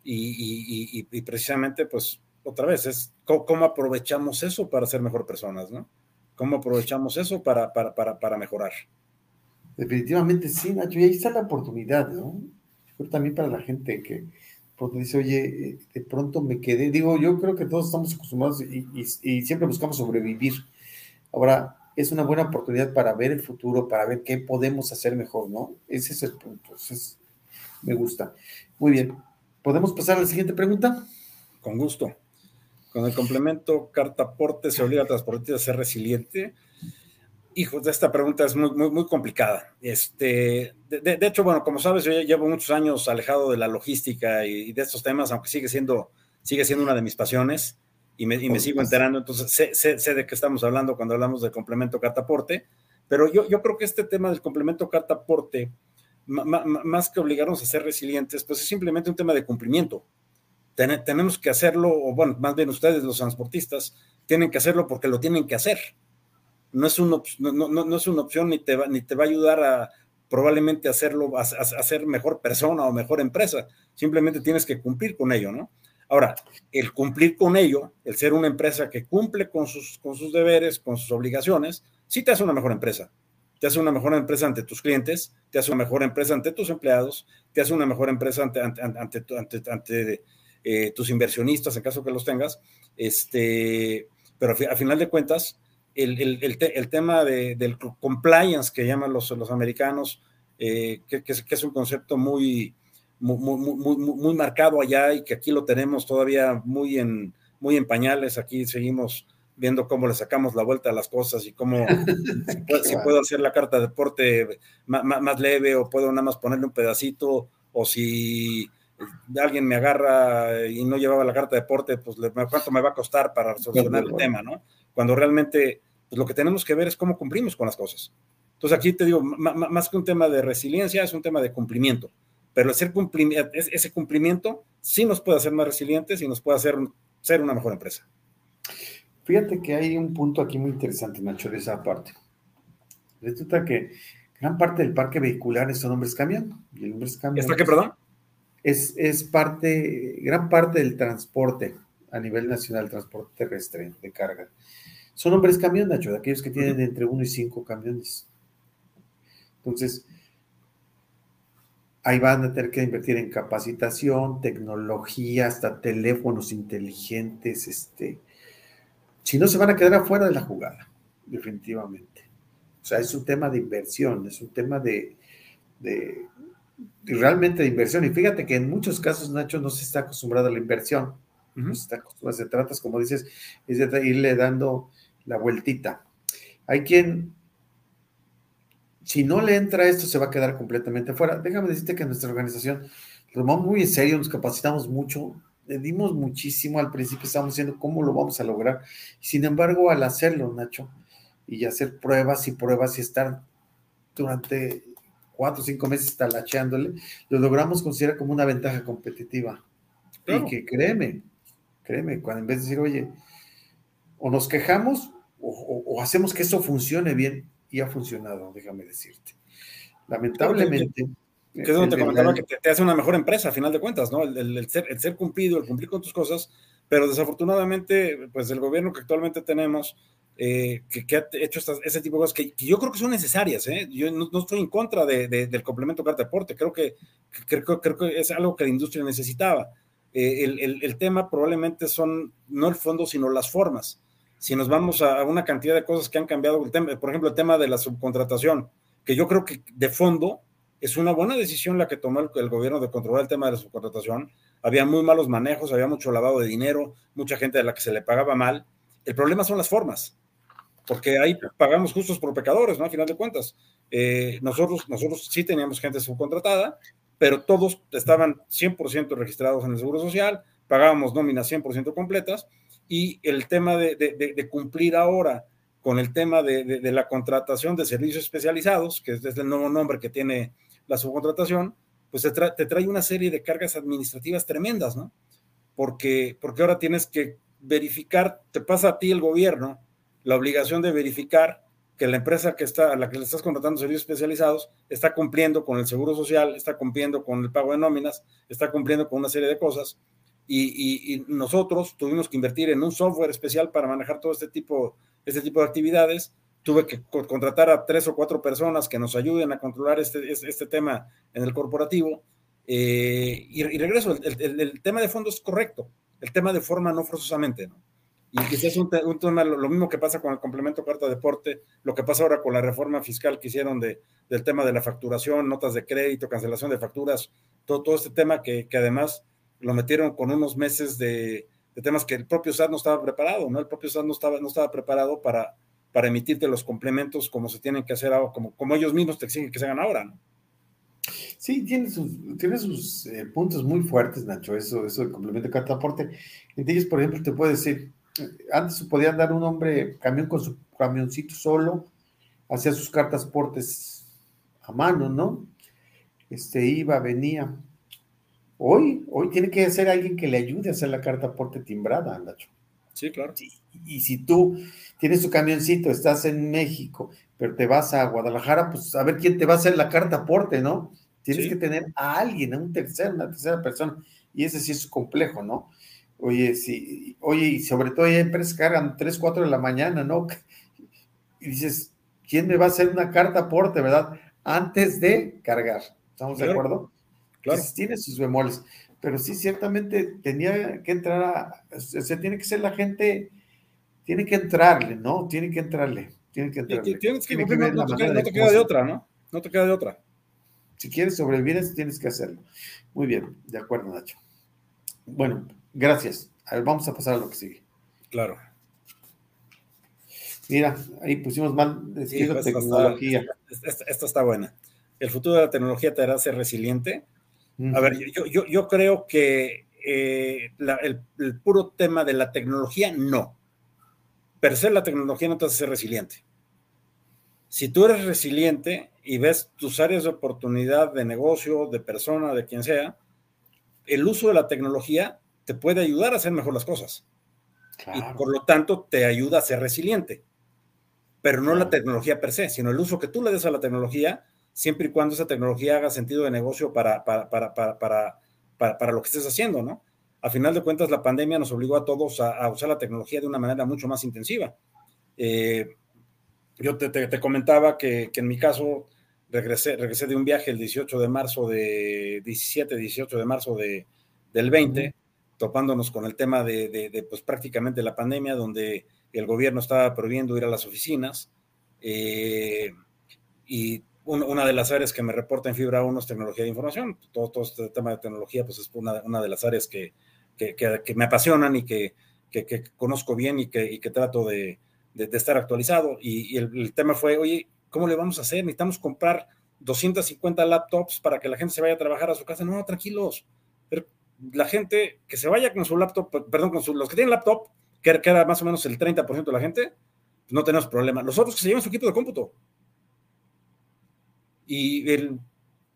y, y, y, precisamente, pues, otra vez, es cómo, aprovechamos eso para ser mejor personas, ¿no? ¿Cómo aprovechamos eso para, para, para, para mejorar? Definitivamente sí, Nacho, y ahí está la oportunidad, ¿no? Pero también para la gente que porque dice, oye, eh, de pronto me quedé, digo, yo creo que todos estamos acostumbrados y, siempre buscamos sobrevivir. Ahora, es una buena oportunidad para ver el futuro, para ver qué podemos hacer mejor, ¿no? Ese es el punto, me gusta. Muy bien, ¿podemos pasar a la siguiente pregunta? Con gusto. Con el complemento carta aporte se obliga al transportista a ser resiliente. Hijos, esta pregunta es muy, muy, complicada. Este, de, hecho, bueno, como sabes, yo llevo muchos años alejado de la logística y, de estos temas, aunque sigue siendo, sigue siendo una de mis pasiones y me, y me sigo enterando, entonces sé, sé, de qué estamos hablando cuando hablamos del complemento cartaporte, pero yo, yo creo que este tema del complemento cartaporte, más que obligarnos a ser resilientes, pues es simplemente un tema de cumplimiento. tenemos que hacerlo, o bueno, más bien ustedes, los transportistas, tienen que hacerlo porque lo tienen que hacer no es, una, no, no, es una opción ni te, va, ni te va a ayudar a probablemente hacerlo, a, a, ser mejor persona o mejor empresa. Simplemente tienes que cumplir con ello, ¿no? Ahora, el cumplir con ello, el ser una empresa que cumple con sus, con sus deberes, con sus obligaciones, sí te hace una mejor empresa. Te hace una mejor empresa ante tus clientes, te hace una mejor empresa ante tus empleados, te hace una mejor empresa ante, ante, ante, ante, eh, tus inversionistas, en caso que los tengas. Este, pero a final de cuentas, el, tema del compliance que llaman los, los americanos, eh, que, es, un concepto muy, muy, marcado allá y que aquí lo tenemos todavía muy en, muy en pañales. Aquí seguimos viendo cómo le sacamos la vuelta a las cosas y cómo si, puedo, hacer la carta de deporte más, más, leve o puedo nada más ponerle un pedacito o si alguien me agarra y no llevaba la carta de deporte, pues cuánto me va a costar para solucionar el tema, ¿no? Cuando realmente pues lo que tenemos que ver es cómo cumplimos con las cosas. Entonces aquí te digo, más que un tema de resiliencia, es un tema de cumplimiento. Pero ese cumplimiento sí nos puede hacer más resilientes y nos puede hacer ser una mejor empresa. Fíjate que hay un punto aquí muy interesante, Nacho, de esa parte. Resulta que gran parte del parque vehicular son hombres cambiando. Y el hombres cambiando. ¿Está qué, perdón? Es, es parte, gran parte del transporte a nivel nacional, transporte terrestre de carga son hombres camión, Nacho, de aquellos que tienen entre uno y cinco camiones. Entonces, ahí van a tener que invertir en capacitación, tecnología, hasta teléfonos inteligentes, este, si no se van a quedar afuera de la jugada, definitivamente. O sea, es un tema de inversión, es un tema de, de, realmente de inversión. Y fíjate que en muchos casos, Nacho, no se está acostumbrado a la inversión. No se está acostumbrado, se trata, como dices, es de irle dando la vueltita. Hay quien, si no le entra esto, se va a quedar completamente fuera. Déjame decirte que nuestra organización lo tomamos muy en serio, nos capacitamos mucho, le dimos muchísimo al principio, estábamos diciendo cómo lo vamos a lograr. Sin embargo, al hacerlo, Nacho, y hacer pruebas y pruebas y estar durante cuatro o cinco meses talacheándole, lo logramos considerar como una ventaja competitiva. Y que créeme, créeme, cuando en vez de decir, oye, o nos quejamos o, hacemos que eso funcione bien y ha funcionado, déjame decirte. Lamentablemente. Que es donde te comentaba que te, hace una mejor empresa, a final de cuentas, ¿no? El, ser, el ser cumplido, el cumplir con tus cosas, pero desafortunadamente, pues el gobierno que actualmente tenemos, eh, que, ha hecho ese tipo de cosas que, yo creo que son necesarias. ¿eh? Yo no, estoy en contra del complemento carta deporte, creo que, creo, creo que es algo que la industria necesitaba. Eh, el, tema probablemente son no el fondo, sino las formas. Si nos vamos a, una cantidad de cosas que han cambiado, el tema, por ejemplo, el tema de la subcontratación, que yo creo que de fondo es una buena decisión la que tomó el, gobierno de controlar el tema de la subcontratación. Había muy malos manejos, había mucho lavado de dinero, mucha gente a la que se le pagaba mal. El problema son las formas porque ahí pagamos justos por pecadores, ¿no? A final de cuentas. Eh, nosotros, nosotros sí teníamos gente subcontratada, pero todos estaban 100% registrados en el Seguro Social, pagábamos nóminas 100% completas, y el tema de, cumplir ahora con el tema de, la contratación de servicios especializados, que es el nuevo nombre que tiene la subcontratación, pues te, te trae una serie de cargas administrativas tremendas, ¿no? Porque, porque ahora tienes que verificar, te pasa a ti el gobierno, la obligación de verificar que la empresa que está, a la que le estás contratando servicios especializados está cumpliendo con el seguro social, está cumpliendo con el pago de nóminas, está cumpliendo con una serie de cosas. Y, nosotros tuvimos que invertir en un software especial para manejar todo este tipo, este tipo de actividades. Tuve que contratar a tres o cuatro personas que nos ayuden a controlar este, este, tema en el corporativo. Eh, y, regreso, el, el, tema de fondo es correcto, el tema de forma no forzosamente, ¿no? Y quizás un, un tema, lo, mismo que pasa con el complemento carta deporte, lo que pasa ahora con la reforma fiscal que hicieron de, del tema de la facturación, notas de crédito, cancelación de facturas, todo, todo este tema que, que además lo metieron con unos meses de, temas que el propio SAT no estaba preparado, ¿no? El propio SAT no estaba, no estaba preparado para, para emitirte los complementos como se tienen que hacer ahora, como, como ellos mismos te exigen que se hagan ahora, ¿no? Sí, tiene sus, tiene sus eh, puntos muy fuertes, Nacho, eso, eso del complemento de carta deporte. Entre ellos, por ejemplo, te puedo decir, antes podían dar un hombre camión con su camioncito solo, hacía sus cartas portes a mano, ¿no? Este iba, venía. Hoy, hoy tiene que ser alguien que le ayude a hacer la carta porte timbrada, Nacho. Sí, claro. y si tú tienes tu camioncito, estás en México, pero te vas a Guadalajara, pues a ver quién te va a hacer la carta porte, ¿no? Tienes que tener a alguien, a un tercero, una tercera persona, y ese sí es complejo, ¿no? Oye, sí, oye, y sobre todo hay empresas que cargan 3, 4 de la mañana, ¿no? Y dices, ¿quién me va a hacer una carta aporte, verdad? Antes de cargar. ¿Estamos de acuerdo? Claro. tiene sus bemoles. Pero sí, ciertamente tenía que entrar a. O sea, tiene que ser la gente. Tiene que entrarle, ¿no? Tiene que entrarle. Tiene que entrarle. Tienes que, no, te, queda de otra, ¿no? No te queda de otra. Si quieres sobrevivir, tienes que hacerlo. Muy bien, de acuerdo, Nacho. Bueno, Gracias. A ver, vamos a pasar a lo que sigue. Claro. Mira, ahí pusimos mal de pues, tecnología. Esta, está buena. El futuro de la tecnología te hará ser resiliente. A ver, yo, yo, creo que eh, el, puro tema de la tecnología, no. Per se la tecnología no te hace ser resiliente. Si tú eres resiliente y ves tus áreas de oportunidad de negocio, de persona, de quien sea, el uso de la tecnología te puede ayudar a hacer mejor las cosas. Y por lo tanto te ayuda a ser resiliente. Pero no la tecnología per se, sino el uso que tú le des a la tecnología, siempre y cuando esa tecnología haga sentido de negocio para, para, para, para, para lo que estés haciendo, ¿no? A final de cuentas, la pandemia nos obligó a todos a, usar la tecnología de una manera mucho más intensiva. Eh, yo te, te, comentaba que, que, en mi caso regresé, regresé de un viaje el 18 de marzo de 17, 18 de marzo de, del 20 topándonos con el tema de, pues prácticamente la pandemia, donde el gobierno estaba prohibiendo ir a las oficinas. Eh, y una de las áreas que me reporta en Fibra 1 es tecnología de información. Todo, todo este tema de tecnología, pues es una, una de las áreas que, que, que, me apasionan y que, conozco bien y que, que trato de, estar actualizado. Y, el, el, tema fue, oye, ¿cómo le vamos a hacer? Necesitamos comprar 250 laptops para que la gente se vaya a trabajar a su casa. No, tranquilos la gente que se vaya con su laptop, perdón, con los que tienen laptop, que, era más o menos el 30% de la gente, no tenemos problema. Los otros que se llevan su equipo de cómputo. Y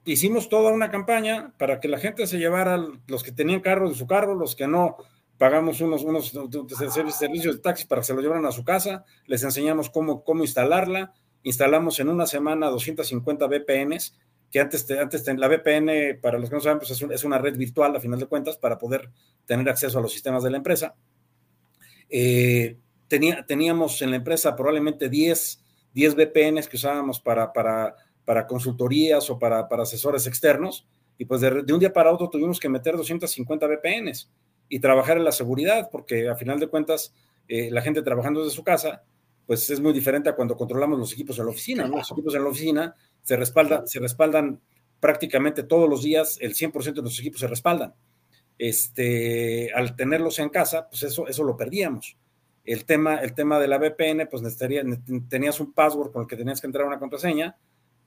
hicimos toda una campaña para que la gente se llevara los que tenían carro de su carro, los que no pagamos unos, unos servicios de taxi para que se lo llevaran a su casa, les enseñamos cómo, cómo instalarla, instalamos en una semana 250 VPNs que antes, antes la VPN, para los que no saben, pues es, una red virtual a final de cuentas para poder tener acceso a los sistemas de la empresa. Eh, tenía, teníamos en la empresa probablemente 10, 10 VPNs que usábamos para, para consultorías o para, para asesores externos, y pues de, de, un día para otro tuvimos que meter 250 VPNs y trabajar en la seguridad, porque a final de cuentas eh, la gente trabajando desde su casa, pues es muy diferente a cuando controlamos los equipos en la oficina. Los equipos en la oficina se respaldan, se respaldan prácticamente todos los días, el 100% de los equipos se respaldan. Este, al tenerlos en casa, pues eso, eso lo perdíamos. El tema, el tema de la VPN, pues necesitaría, tenías un password con el que tenías que entrar a una contraseña,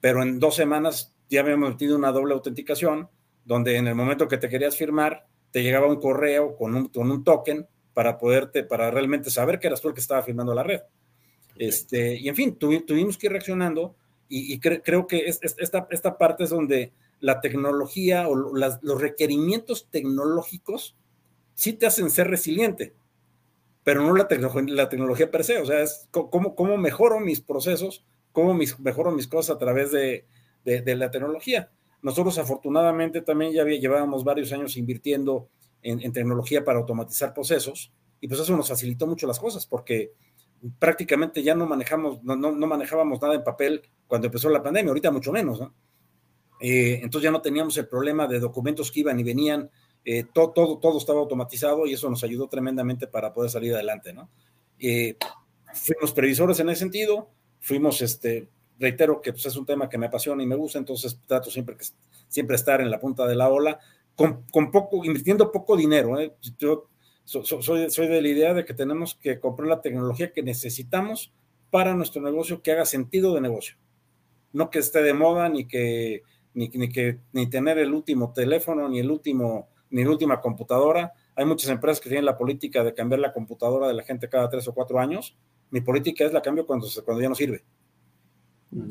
pero en dos semanas ya habíamos metido una doble autenticación, donde en el momento que te querías firmar, te llegaba un correo con un, con un token para poderte, para realmente saber que eras tú el que estaba firmando la red. Este, y en fin, tuvimos que ir reaccionando y, creo que esta, esta parte es donde la tecnología o los requerimientos tecnológicos sí te hacen ser resiliente, pero no la, la tecnología per se. O sea, es cómo, cómo mejoro mis procesos, cómo mis, mejoro mis cosas a través de, de, la tecnología. Nosotros afortunadamente también ya llevábamos varios años invirtiendo en, tecnología para automatizar procesos y pues eso nos facilitó mucho las cosas porque prácticamente ya no manejamos, no, no, manejábamos nada en papel cuando empezó la pandemia, ahorita mucho menos, ¿no? Eh, entonces ya no teníamos el problema de documentos que iban y venían, eh, todo, todo, todo estaba automatizado y eso nos ayudó tremendamente para poder salir adelante, ¿no? Eh, fuimos previsores en ese sentido, fuimos, este, reitero que pues, es un tema que me apasiona y me gusta, entonces trato siempre, que, siempre estar en la punta de la ola, con, con poco, invirtiendo poco dinero. ¿eh? Yo soy, soy de la idea de que tenemos que comprar la tecnología que necesitamos para nuestro negocio que haga sentido de negocio. No que esté de moda, ni que, ni, ni que, ni tener el último teléfono, ni el último, ni la última computadora. Hay muchas empresas que tienen la política de cambiar la computadora de la gente cada tres o cuatro años. Mi política es la cambio cuando, cuando ya no sirve.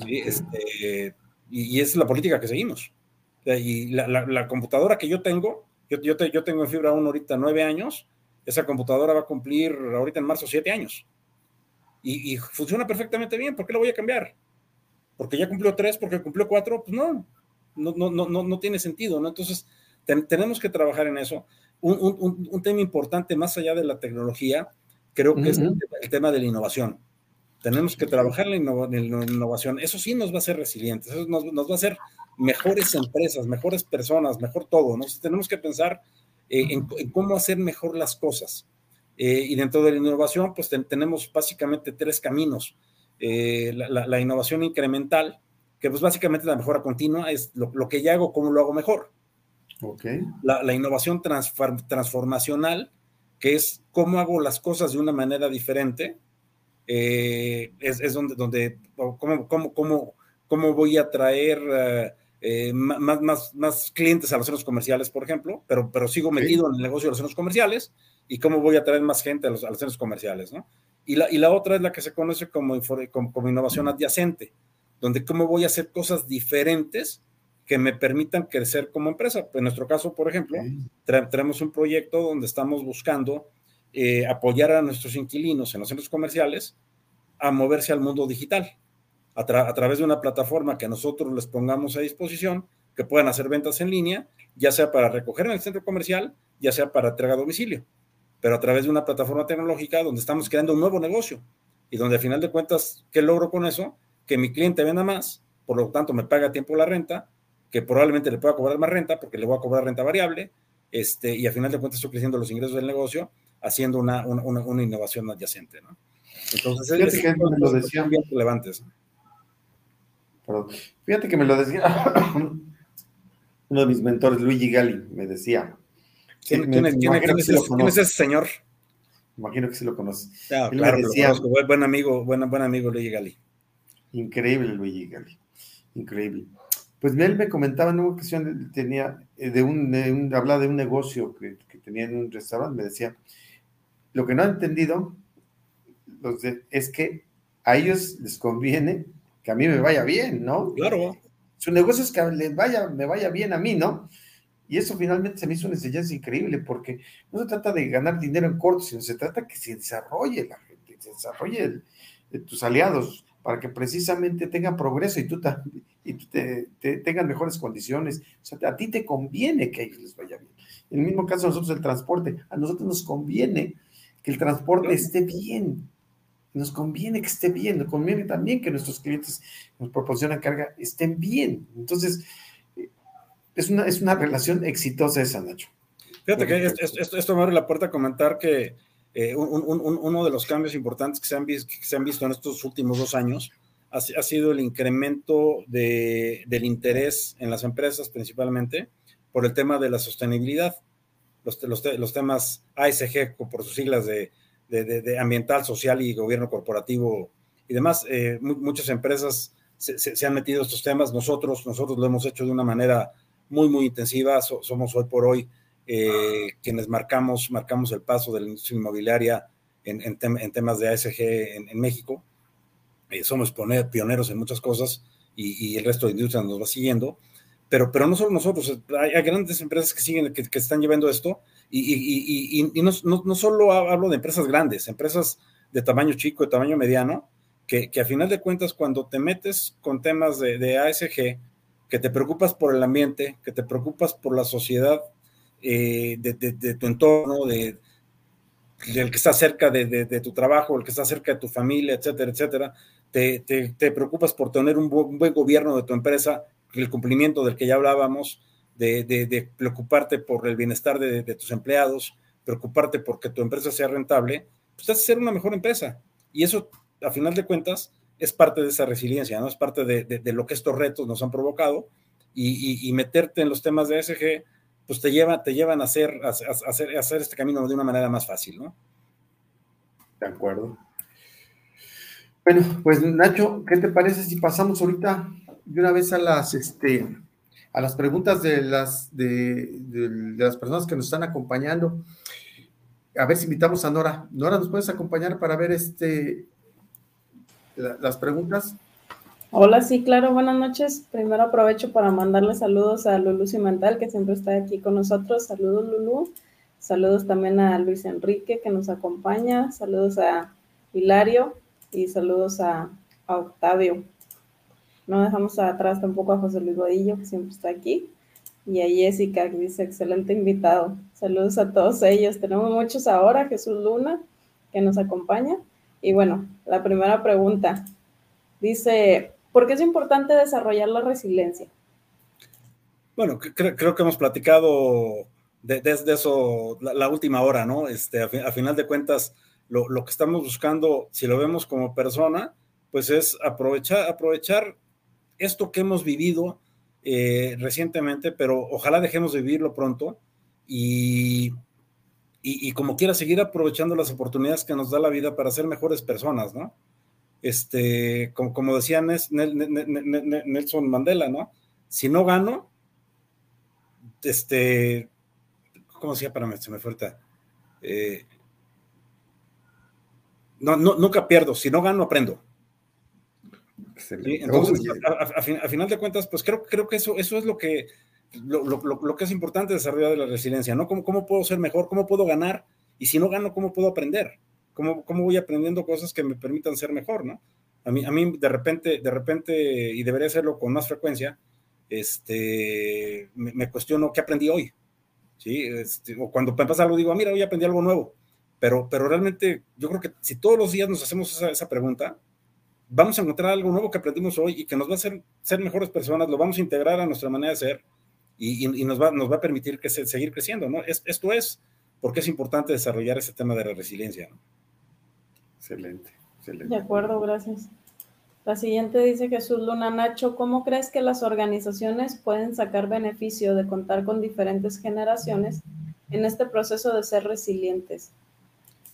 Este, y, es la política que seguimos. Y la, computadora que yo tengo, yo, yo, yo, tengo en fibra 1 ahorita nueve años, esa computadora va a cumplir ahorita en marzo siete años. Y, funciona perfectamente bien, ¿por qué la voy a cambiar? Porque ya cumplió tres, porque cumplió cuatro, pues no, no, no, no, no tiene sentido, ¿no? Entonces, tenemos que trabajar en eso. Un, un, tema importante más allá de la tecnología, creo que es el tema de la innovación. Tenemos que trabajar en la, innovación. Eso sí nos va a hacer resilientes, eso nos, va a hacer mejores empresas, mejores personas, mejor todo. ¿no? tenemos que pensar eh, en, cómo hacer mejor las cosas. Eh, y dentro de la innovación, pues tenemos básicamente tres caminos. Eh, la, innovación incremental, que pues básicamente la mejora continua, es lo, que ya hago, cómo lo hago mejor. Okay. La, innovación transformacional, que es cómo hago las cosas de una manera diferente eh, es, donde, donde cómo, cómo, cómo, cómo voy a traer eh, eh, más, más, más, clientes a los centros comerciales, por ejemplo, pero, pero sigo metido en el negocio de los centros comerciales y cómo voy a traer más gente a los, a los centros comerciales, ¿no? Y la, y la otra es la que se conoce como, como, como innovación adyacente, donde cómo voy a hacer cosas diferentes que me permitan crecer como empresa. En nuestro caso, por ejemplo, tenemos un proyecto donde estamos buscando eh, apoyar a nuestros inquilinos en los centros comerciales a moverse al mundo digital a, través de una plataforma que nosotros les pongamos a disposición, que puedan hacer ventas en línea, ya sea para recoger en el centro comercial, ya sea para entrega a domicilio, pero a través de una plataforma tecnológica donde estamos creando un nuevo negocio y donde al final de cuentas, ¿qué logro con eso? Que mi cliente venda más, por lo tanto me paga a tiempo la renta, que probablemente le pueda cobrar más renta porque le voy a cobrar renta variable, este, y al final de cuentas estoy creciendo los ingresos del negocio haciendo una, una, una innovación adyacente, ¿no? Entonces, fíjate que me lo decía, bien relevantes. Fíjate que me lo decía uno de mis mentores, Luigi Gali, me decía. ¿Quién, ¿quién, es, ese señor? Imagino que sí lo conoce. Ah, claro, decía, Buen amigo, buen, buen amigo Luigi Gali. Increíble Luigi Gali. Increíble. Pues él me comentaba en una ocasión, tenía eh, de un, de un hablaba de un negocio que, que, tenía en un restaurante, me decía, lo que no ha entendido es que a ellos les conviene que a mí me vaya bien, ¿no? Claro. Su negocio es que les vaya, me vaya bien a mí, ¿no? Y eso finalmente se me hizo una enseñanza increíble, porque no se trata de ganar dinero en corto, sino se trata que se desarrolle la gente, se desarrolle tus aliados, para que precisamente tengan progreso y tú, y te, tengan mejores condiciones. O sea, a ti te conviene que a ellos les vaya bien. En el mismo caso nosotros el transporte, a nosotros nos conviene que el transporte esté bien. Nos conviene que esté bien, nos conviene también que nuestros clientes nos proporcionan carga estén bien. Entonces, es una, es una relación exitosa esa, Nacho. Fíjate que esto, esto, me abre la puerta a comentar que eh, uno de los cambios importantes que se han, que se han visto en estos últimos dos años ha, sido el incremento de, del interés en las empresas principalmente por el tema de la sostenibilidad, los, los, los temas ASG por sus siglas de, de, ambiental, social y gobierno corporativo y demás. Eh, muchas empresas se, se, han metido estos temas, nosotros, nosotros lo hemos hecho de una manera muy, muy intensiva, somos hoy por hoy eh, quienes marcamos, marcamos el paso de la industria inmobiliaria en, en, temas de ASG en, México. Eh, somos pioneros en muchas cosas y, el resto de industria nos va siguiendo. Pero, pero no solo nosotros, hay, grandes empresas que siguen, que, que están llevando esto y, y no, no, no, solo hablo de empresas grandes, empresas de tamaño chico, de tamaño mediano, que, que a final de cuentas cuando te metes con temas de, de ASG, que te preocupas por el ambiente, que te preocupas por la sociedad eh, de, tu entorno, de, del que está cerca de, tu trabajo, el que está cerca de tu familia, etcétera, etcétera. Te, te, preocupas por tener un, buen gobierno de tu empresa, el cumplimiento del que ya hablábamos, de, preocuparte por el bienestar de, tus empleados, preocuparte porque tu empresa sea rentable, pues vas a ser una mejor empresa. Y eso, a final de cuentas, es parte de esa resiliencia, ¿no? Es parte de, lo que estos retos nos han provocado y, meterte en los temas de SG pues te, lleva, te llevan a hacer, a, hacer, a hacer este camino de una manera más fácil, ¿no? De acuerdo. Bueno, pues Nacho, ¿qué te parece si pasamos ahorita de una vez a las, este, a las preguntas de las, de, las personas que nos están acompañando? A ver si invitamos a Nora. Nora, ¿nos puedes acompañar para ver este, las preguntas? Hola, sí, claro, buenas noches. Primero aprovecho para mandarle saludos a Lulu Cimental, que siempre está aquí con nosotros. Saludos, Lulu. Saludos también a Luis Enrique, que nos acompaña. Saludos a Hilario y saludos a, Octavio. No dejamos atrás tampoco a José Luis Godillo, que siempre está aquí. Y a Jessica, que dice, excelente invitado. Saludos a todos ellos. Tenemos muchos ahora. Jesús Luna, que nos acompaña. Y bueno, la primera pregunta. Dice, ¿Por qué es importante desarrollar la resiliencia? Bueno, creo, que hemos platicado desde eso la, última hora, ¿no? Este, a, final de cuentas, lo, que estamos buscando, si lo vemos como persona, pues es aprovechar, aprovechar esto que hemos vivido eh, recientemente, pero ojalá dejemos de vivirlo pronto y, y, como quiera seguir aprovechando las oportunidades que nos da la vida para ser mejores personas, ¿no? este, como, como decía Nelson Mandela, ¿no? Si no gano, este, ¿cómo decía? Para se me. Eh, no, no, nunca pierdo, si no gano, aprendo. Entonces, a, final de cuentas, pues creo, creo que eso, eso es lo que, lo, lo, lo, que es importante desarrollar de la resiliencia, ¿no? ¿Cómo, ¿Cómo puedo ser mejor? ¿Cómo puedo ganar? Y si no gano, ¿cómo puedo aprender? ¿Cómo, voy aprendiendo cosas que me permitan ser mejor, no? A mí, a mí de repente, de repente, y debería hacerlo con más frecuencia, este, me, cuestiono qué aprendí hoy, ¿sí? Este, o cuando me pasa algo digo, ah, mira, hoy aprendí algo nuevo, pero, pero realmente yo creo que si todos los días nos hacemos esa, pregunta, vamos a encontrar algo nuevo que aprendimos hoy y que nos va a hacer ser mejores personas, lo vamos a integrar a nuestra manera de ser y, nos, va, nos va a permitir que seguir creciendo, ¿no? esto es porque es importante desarrollar ese tema de la resiliencia, ¿no? Excelente, excelente. De acuerdo, gracias. La siguiente dice Jesús Luna Nacho, ¿cómo crees que las organizaciones pueden sacar beneficio de contar con diferentes generaciones en este proceso de ser resilientes?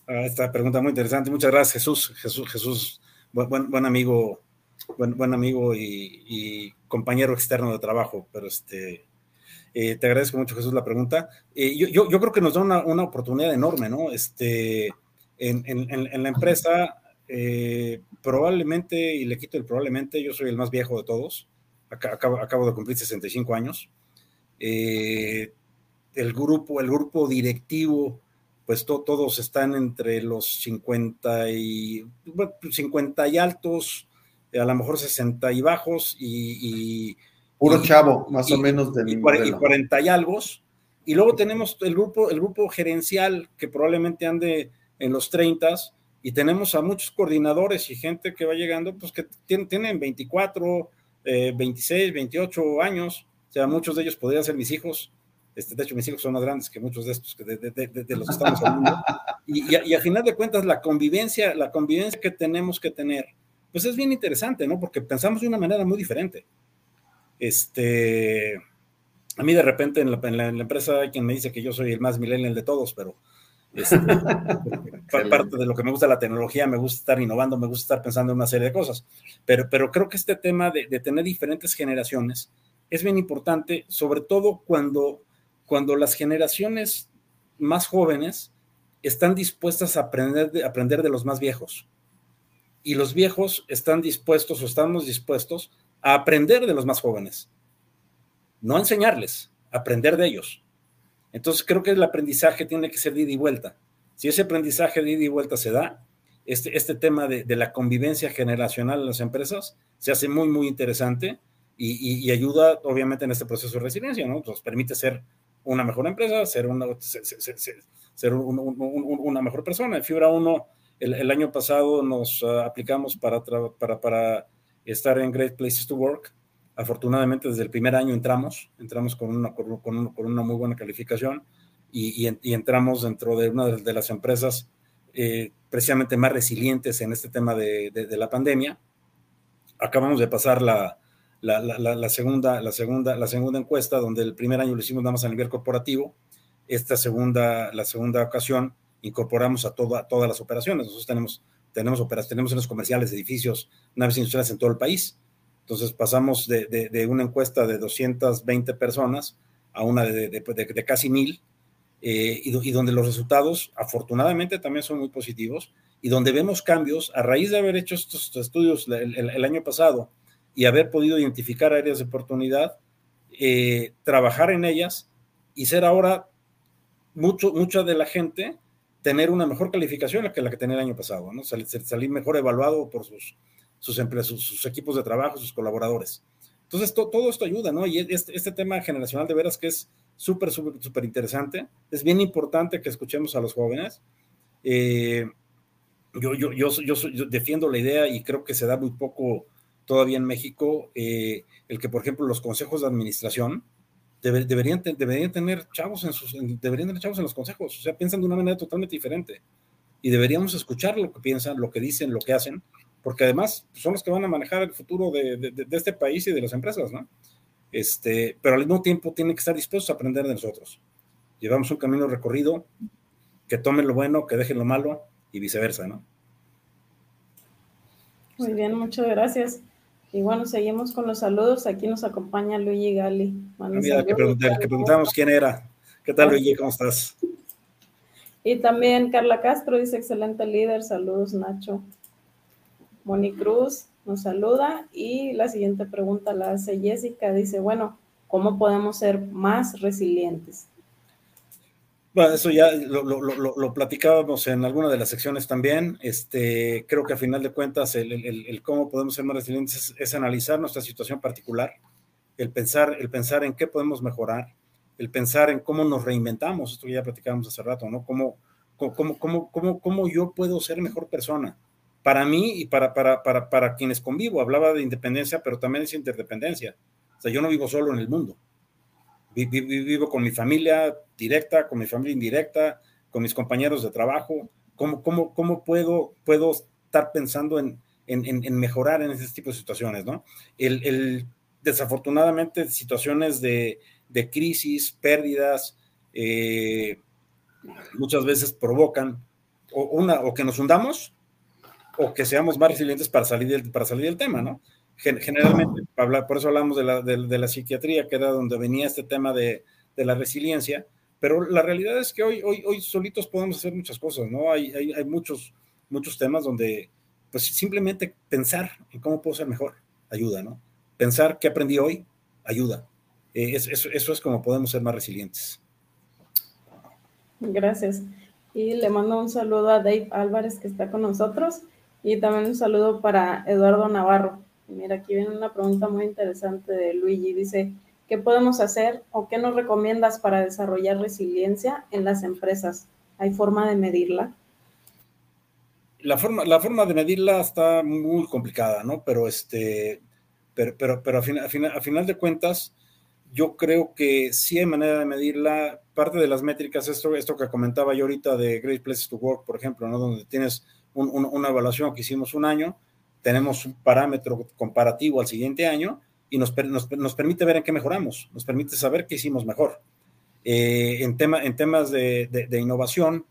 Ah, esta pregunta muy interesante. Muchas gracias, Jesús. Jesús, Jesús, buen, buen, amigo, buen, buen amigo y, compañero externo de trabajo. Pero este, eh, te agradezco mucho, Jesús, la pregunta. Eh, yo, yo, creo que nos da una, una oportunidad enorme, ¿no? Este, en, la empresa, eh, probablemente, y le quito el probablemente, yo soy el más viejo de todos, acabo, acabo de cumplir 65 años. El grupo, el grupo directivo, pues todos están entre los 50 y, 50 y altos, a lo mejor 60 y bajos y... Puro chavo, más o menos de y, 40 y algo. Y luego tenemos el grupo, el grupo gerencial que probablemente ande en los 30 y tenemos a muchos coordinadores y gente que va llegando, pues que tienen, tienen 24, 26, 28 años, o sea, muchos de ellos podrían ser mis hijos, este, de hecho mis hijos son más grandes que muchos de estos que de, de, los que estamos hablando, y, y, a final de cuentas la convivencia, la convivencia que tenemos que tener, pues es bien interesante, ¿no? Porque pensamos de una manera muy diferente. Este, a mí de repente en la, en la, empresa hay quien me dice que yo soy el más millennial de todos, pero este, parte de lo que me gusta la tecnología, me gusta estar innovando, me gusta estar pensando en una serie de cosas. Pero, pero creo que este tema de, tener diferentes generaciones es bien importante, sobre todo cuando, cuando las generaciones más jóvenes están dispuestas a aprender de, aprender de los más viejos. Y los viejos están dispuestos o estamos dispuestos a aprender de los más jóvenes. No enseñarles, aprender de ellos. Entonces creo que el aprendizaje tiene que ser de ida y vuelta. Si ese aprendizaje de ida y vuelta se da, este, este tema de, la convivencia generacional en las empresas se hace muy, muy interesante y, ayuda obviamente en este proceso de resiliencia, ¿no? Nos permite ser una mejor empresa, ser una, ser, una mejor persona. En Fibra 1, el, año pasado nos uh, aplicamos para, para, para estar en Great Places to Work Afortunadamente, desde el primer año entramos, entramos con una, con, una muy buena calificación y, entramos dentro de una de, las empresas eh, precisamente más resilientes en este tema de, la pandemia. Acabamos de pasar la, la, segunda, la, segunda, la segunda encuesta, donde el primer año lo hicimos nada más a nivel corporativo. Esta segunda, la segunda ocasión incorporamos a, toda, todas las operaciones. Nosotros tenemos, tenemos, operaciones, tenemos en los comerciales, edificios, naves industriales en todo el país entonces pasamos de, una encuesta de 220 personas a una de, casi mil, eh, y, donde los resultados afortunadamente también son muy positivos, y donde vemos cambios a raíz de haber hecho estos estudios el, año pasado y haber podido identificar áreas de oportunidad, eh, trabajar en ellas y ser ahora mucho, mucha de la gente tener una mejor calificación que la que tenía el año pasado, ¿no? salir mejor evaluado por sus sus, equipos de trabajo, sus colaboradores. Entonces, todo esto ayuda, ¿no? Y este, este, tema generacional de veras que es súper, súper, súper interesante. Es bien importante que escuchemos a los jóvenes. Eh, yo, yo, yo, yo, defiendo la idea y creo que se da muy poco todavía en México, eh, el que, por ejemplo, los consejos de administración deberían, deberían tener chavos en sus, deberían tener chavos en los consejos, o sea, piensan de una manera totalmente diferente. Y deberíamos escuchar lo que piensan, lo que dicen, lo que hacen, porque además son los que van a manejar el futuro de, este país y de las empresas, ¿no? Este, pero al mismo tiempo tienen que estar dispuestos a aprender de nosotros. Llevamos un camino recorrido, que tomen lo bueno, que dejen lo malo y viceversa, ¿no? Muy bien, muchas gracias. Y bueno, seguimos con los saludos. Aquí nos acompaña Luigi Gali. Ah, mira, que, que preguntamos quién era. ¿Qué tal, Luigi? ¿Cómo estás? Y también Carla Castro dice, excelente líder. Saludos, Nacho. Moni Cruz nos saluda y la siguiente pregunta la hace Jessica. Dice, bueno, ¿cómo podemos ser más resilientes? Bueno, eso ya lo, platicábamos en alguna de las secciones también. Este, creo que a final de cuentas el, cómo podemos ser más resilientes es, analizar nuestra situación particular, el pensar, el pensar en qué podemos mejorar, el pensar en cómo nos reinventamos, esto ya platicábamos hace rato, ¿no? Cómo, cómo, cómo, cómo, cómo yo puedo ser mejor persona para mí y para, para, para, para quienes convivo. Hablaba de independencia, pero también es interdependencia. O sea, yo no vivo solo en el mundo. Vivo con mi familia directa, con mi familia indirecta, con mis compañeros de trabajo. ¿Cómo, cómo, cómo puedo, puedo estar pensando en, en, en mejorar en ese tipo de situaciones? ¿no? El, el desafortunadamente, situaciones de, de crisis, pérdidas, eh, muchas veces provocan o, una, o que nos hundamos o que seamos más resilientes para salir del, para salir del tema, ¿no? Generalmente, por eso hablamos de la, de, la, psiquiatría, que era donde venía este tema de, de, la resiliencia, pero la realidad es que hoy, hoy, hoy solitos podemos hacer muchas cosas, ¿no? Hay, hay, hay muchos, muchos temas donde, pues simplemente pensar en cómo puedo ser mejor, ayuda, ¿no? Pensar qué aprendí hoy, ayuda. Eh, eso, eso es como podemos ser más resilientes. Gracias. Y le mando un saludo a Dave Álvarez que está con nosotros. Y también un saludo para Eduardo Navarro. Mira, aquí viene una pregunta muy interesante de Luigi. Dice, ¿qué podemos hacer o qué nos recomiendas para desarrollar resiliencia en las empresas? ¿Hay forma de medirla? La forma, la forma de medirla está muy complicada, ¿no? Pero, este, pero, pero, pero a, final, a final de cuentas, yo creo que sí hay manera de medirla. Parte de las métricas, esto, esto que comentaba yo ahorita de Great Places to Work, por ejemplo, ¿no? donde tienes una evaluación que hicimos un año, tenemos un parámetro comparativo al siguiente año y nos, nos, permite ver en qué mejoramos, nos permite saber qué hicimos mejor. Eh, en, tema, en temas de, de, innovación,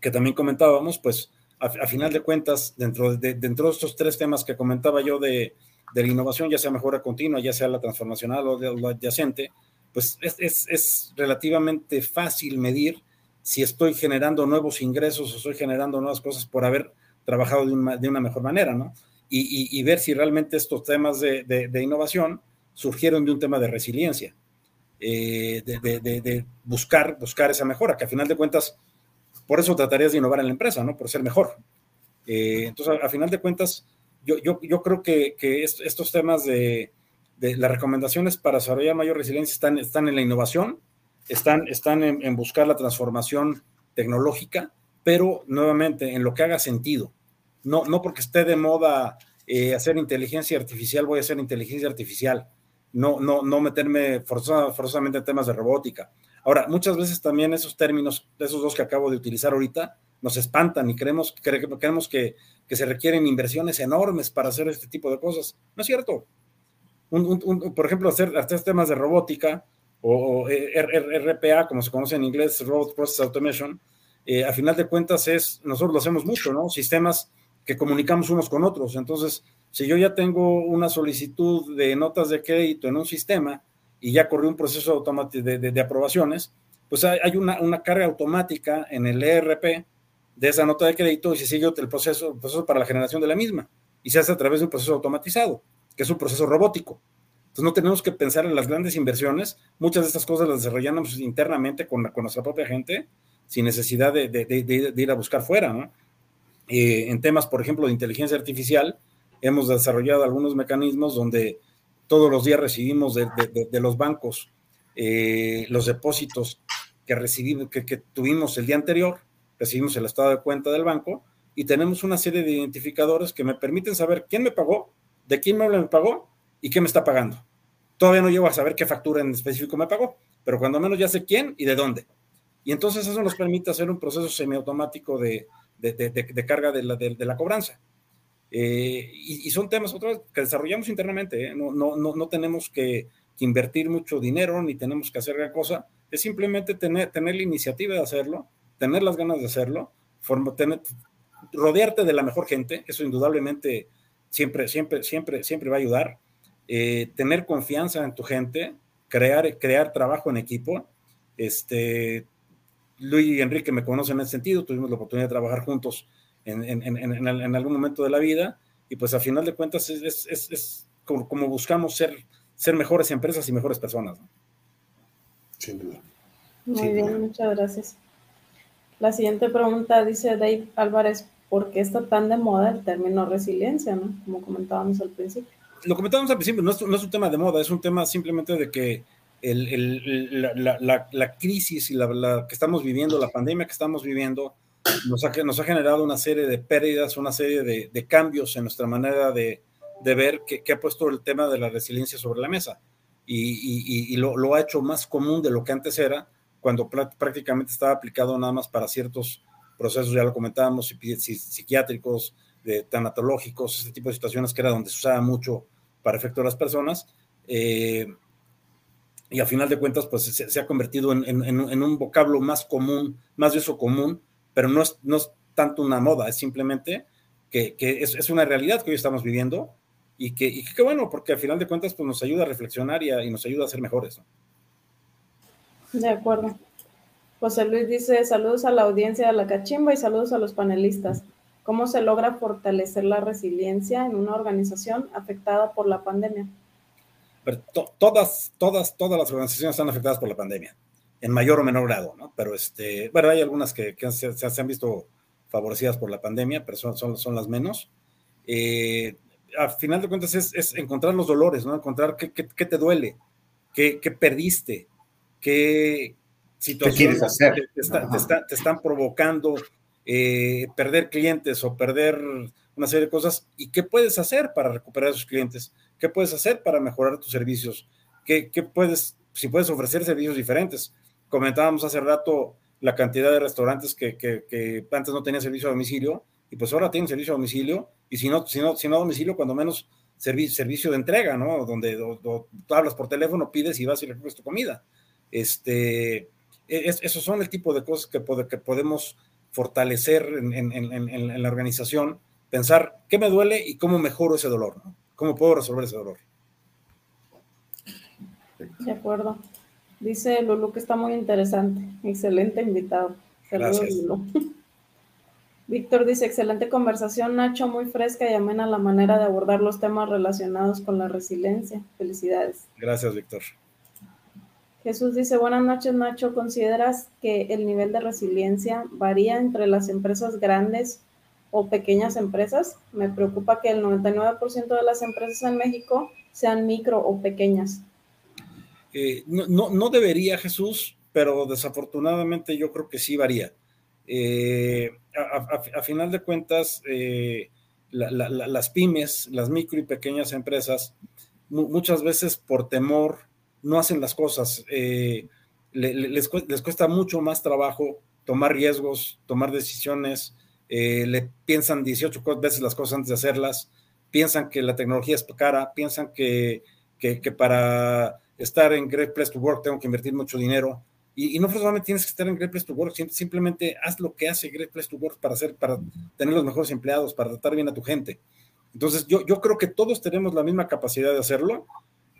que también comentábamos, pues a, final de cuentas, dentro de, dentro de estos tres temas que comentaba yo de, de la innovación, ya sea mejora continua, ya sea la transformacional o lo adyacente, pues es, es, relativamente fácil medir si estoy generando nuevos ingresos o estoy generando nuevas cosas por haber trabajado de una, de una mejor manera, ¿no? Y, y, ver si realmente estos temas de, de, innovación surgieron de un tema de resiliencia, eh, de, buscar, buscar esa mejora, que a final de cuentas, por eso tratarías de innovar en la empresa, ¿no? Por ser mejor. Eh, entonces, a, final de cuentas, yo, creo que, estos temas de, las recomendaciones para desarrollar mayor resiliencia están, están en la innovación, están, están en, buscar la transformación tecnológica, pero nuevamente en lo que haga sentido. No, no porque esté de moda eh, hacer inteligencia artificial, voy a hacer inteligencia artificial. No, no, no meterme forzosamente en temas de robótica. Ahora, muchas veces también esos términos, esos dos que acabo de utilizar ahorita, nos espantan y creemos, creemos que, que, se requieren inversiones enormes para hacer este tipo de cosas. No es cierto. por ejemplo, hacer, hacer, temas de robótica o, RPA, como se conoce en inglés, Robot Process Automation, eh, a final de cuentas es, nosotros lo hacemos mucho, ¿no? Sistemas que comunicamos unos con otros. Entonces, si yo ya tengo una solicitud de notas de crédito en un sistema y ya corrió un proceso de, de, de, aprobaciones, pues hay, una, una, carga automática en el ERP de esa nota de crédito y se sigue el proceso, proceso para la generación de la misma. Y se hace a través de un proceso automatizado, que es un proceso robótico. Entonces no tenemos que pensar en las grandes inversiones. Muchas de estas cosas las desarrollamos internamente con, con nuestra propia gente, sin necesidad de, ir a buscar fuera. Eh, en temas, por ejemplo, de inteligencia artificial, hemos desarrollado algunos mecanismos donde todos los días recibimos de, los bancos eh, los depósitos que, recibimos, que, que tuvimos el día anterior recibimos el estado de cuenta del banco y tenemos una serie de identificadores que me permiten saber quién me pagó, de quién me pagó y qué me está pagando. Todavía no llego a saber qué factura en específico me pagó, pero cuando menos ya sé quién y de dónde. Y entonces eso nos permite hacer un proceso semiautomático de, de, de, carga de la, de, la cobranza. Eh, y, son temas que desarrollamos internamente. ¿eh? No, no, no, no, tenemos que, invertir mucho dinero ni tenemos que hacer gran cosa. Es simplemente tener, tener la iniciativa de hacerlo tener las ganas de hacerlo, tener, rodearte de la mejor gente, eso indudablemente siempre, siempre, siempre, siempre va a ayudar. Eh, tener confianza en tu gente, crear, crear trabajo en equipo. Este, Luis y Enrique me conocen en ese sentido, tuvimos la oportunidad de trabajar juntos en, en, en, en algún momento de la vida y pues a final de cuentas es, es, es como, como, buscamos ser, ser mejores empresas y mejores personas. Sin duda. Muy bien, muchas gracias. La siguiente pregunta dice Dave Álvarez, ¿por qué está tan de moda el término resiliencia, ¿no? Como comentábamos al principio. Lo comentábamos al principio, no es, no es un tema de moda, es un tema simplemente de que el, el, la, la, la, crisis y la, que estamos viviendo, la pandemia que estamos viviendo, nos ha, nos ha generado una serie de pérdidas, una serie de, de cambios en nuestra manera de, de ver que, que, ha puesto el tema de la resiliencia sobre la mesa y, y, y lo, lo, ha hecho más común de lo que antes era cuando prácticamente estaba aplicado nada más para ciertos procesos, ya lo comentábamos, psiquiátricos, de tanatológicos, ese tipo de situaciones que era donde se usaba mucho para efecto de las personas. Eh, y a final de cuentas, pues se, ha convertido en, en, un vocablo más común, más de uso común, pero no es, no es tanto una moda, es simplemente que, que es, es, una realidad que hoy estamos viviendo y que, y que, bueno, porque a final de cuentas pues nos ayuda a reflexionar y, a, y nos ayuda a ser mejores. De acuerdo. José Luis dice, saludos a la audiencia de la cachimba y saludos a los panelistas. ¿Cómo se logra fortalecer la resiliencia en una organización afectada por la pandemia? Todas, todas, todas las organizaciones están afectadas por la pandemia, en mayor o menor grado, ¿no? Pero, este, bueno, hay algunas que, se, han visto favorecidas por la pandemia, pero son, son, las menos. Eh, a final de cuentas es, encontrar los dolores, ¿no? Encontrar qué, te duele, qué, perdiste, qué situaciones Te, están provocando eh, perder clientes o perder una serie de cosas y qué puedes hacer para recuperar esos clientes, qué puedes hacer para mejorar tus servicios, qué, puedes, si puedes ofrecer servicios diferentes. Comentábamos hace rato la cantidad de restaurantes que, que antes no tenían servicio a domicilio y pues ahora tienen servicio a domicilio y si no, si no, si no a domicilio, cuando menos servicio de entrega, ¿no? Donde tú hablas por teléfono, pides y vas y recoges tu comida. Este, e, es, esos son el tipo de cosas que, podemos fortalecer en, la organización, pensar qué me duele y cómo mejoro ese dolor, ¿no? ¿Cómo puedo resolver ese dolor? De acuerdo. Dice Lulu que está muy interesante. Excelente invitado. Saludos, Lulu. Víctor dice, excelente conversación, Nacho, muy fresca y amena la manera de abordar los temas relacionados con la resiliencia. Felicidades. Gracias, Víctor. Jesús dice, buenas noches, Nacho. ¿Consideras que el nivel de resiliencia varía entre las empresas grandes o pequeñas empresas? Me preocupa que el 99% de las empresas en México sean micro o pequeñas. Eh, no, no debería, Jesús, pero desafortunadamente yo creo que sí varía. Eh, a, final de cuentas, eh, las pymes, las micro y pequeñas empresas, muchas veces por temor no hacen las cosas. Eh, les, cuesta mucho más trabajo tomar riesgos, tomar decisiones, le piensan 18 veces las cosas antes de hacerlas, piensan que la tecnología es cara, piensan que, que, que para estar en Great Place to Work tengo que invertir mucho dinero y, no solamente tienes que estar en Great Place to Work, simplemente haz lo que hace Great Place to Work para, hacer, para tener los mejores empleados, para tratar bien a tu gente. Entonces, yo, yo creo que todos tenemos la misma capacidad de hacerlo.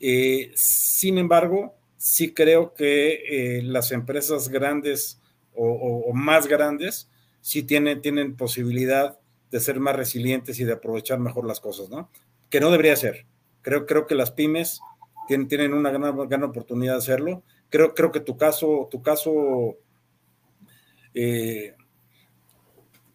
Eh, sin embargo, sí creo que eh, las empresas grandes o, más grandes sí tienen, tienen posibilidad de ser más resilientes y de aprovechar mejor las cosas, ¿no? Que no debería ser. Creo, creo que las pymes tienen, tienen una gran, gran oportunidad de hacerlo Creo, creo que tu caso, tu caso eh,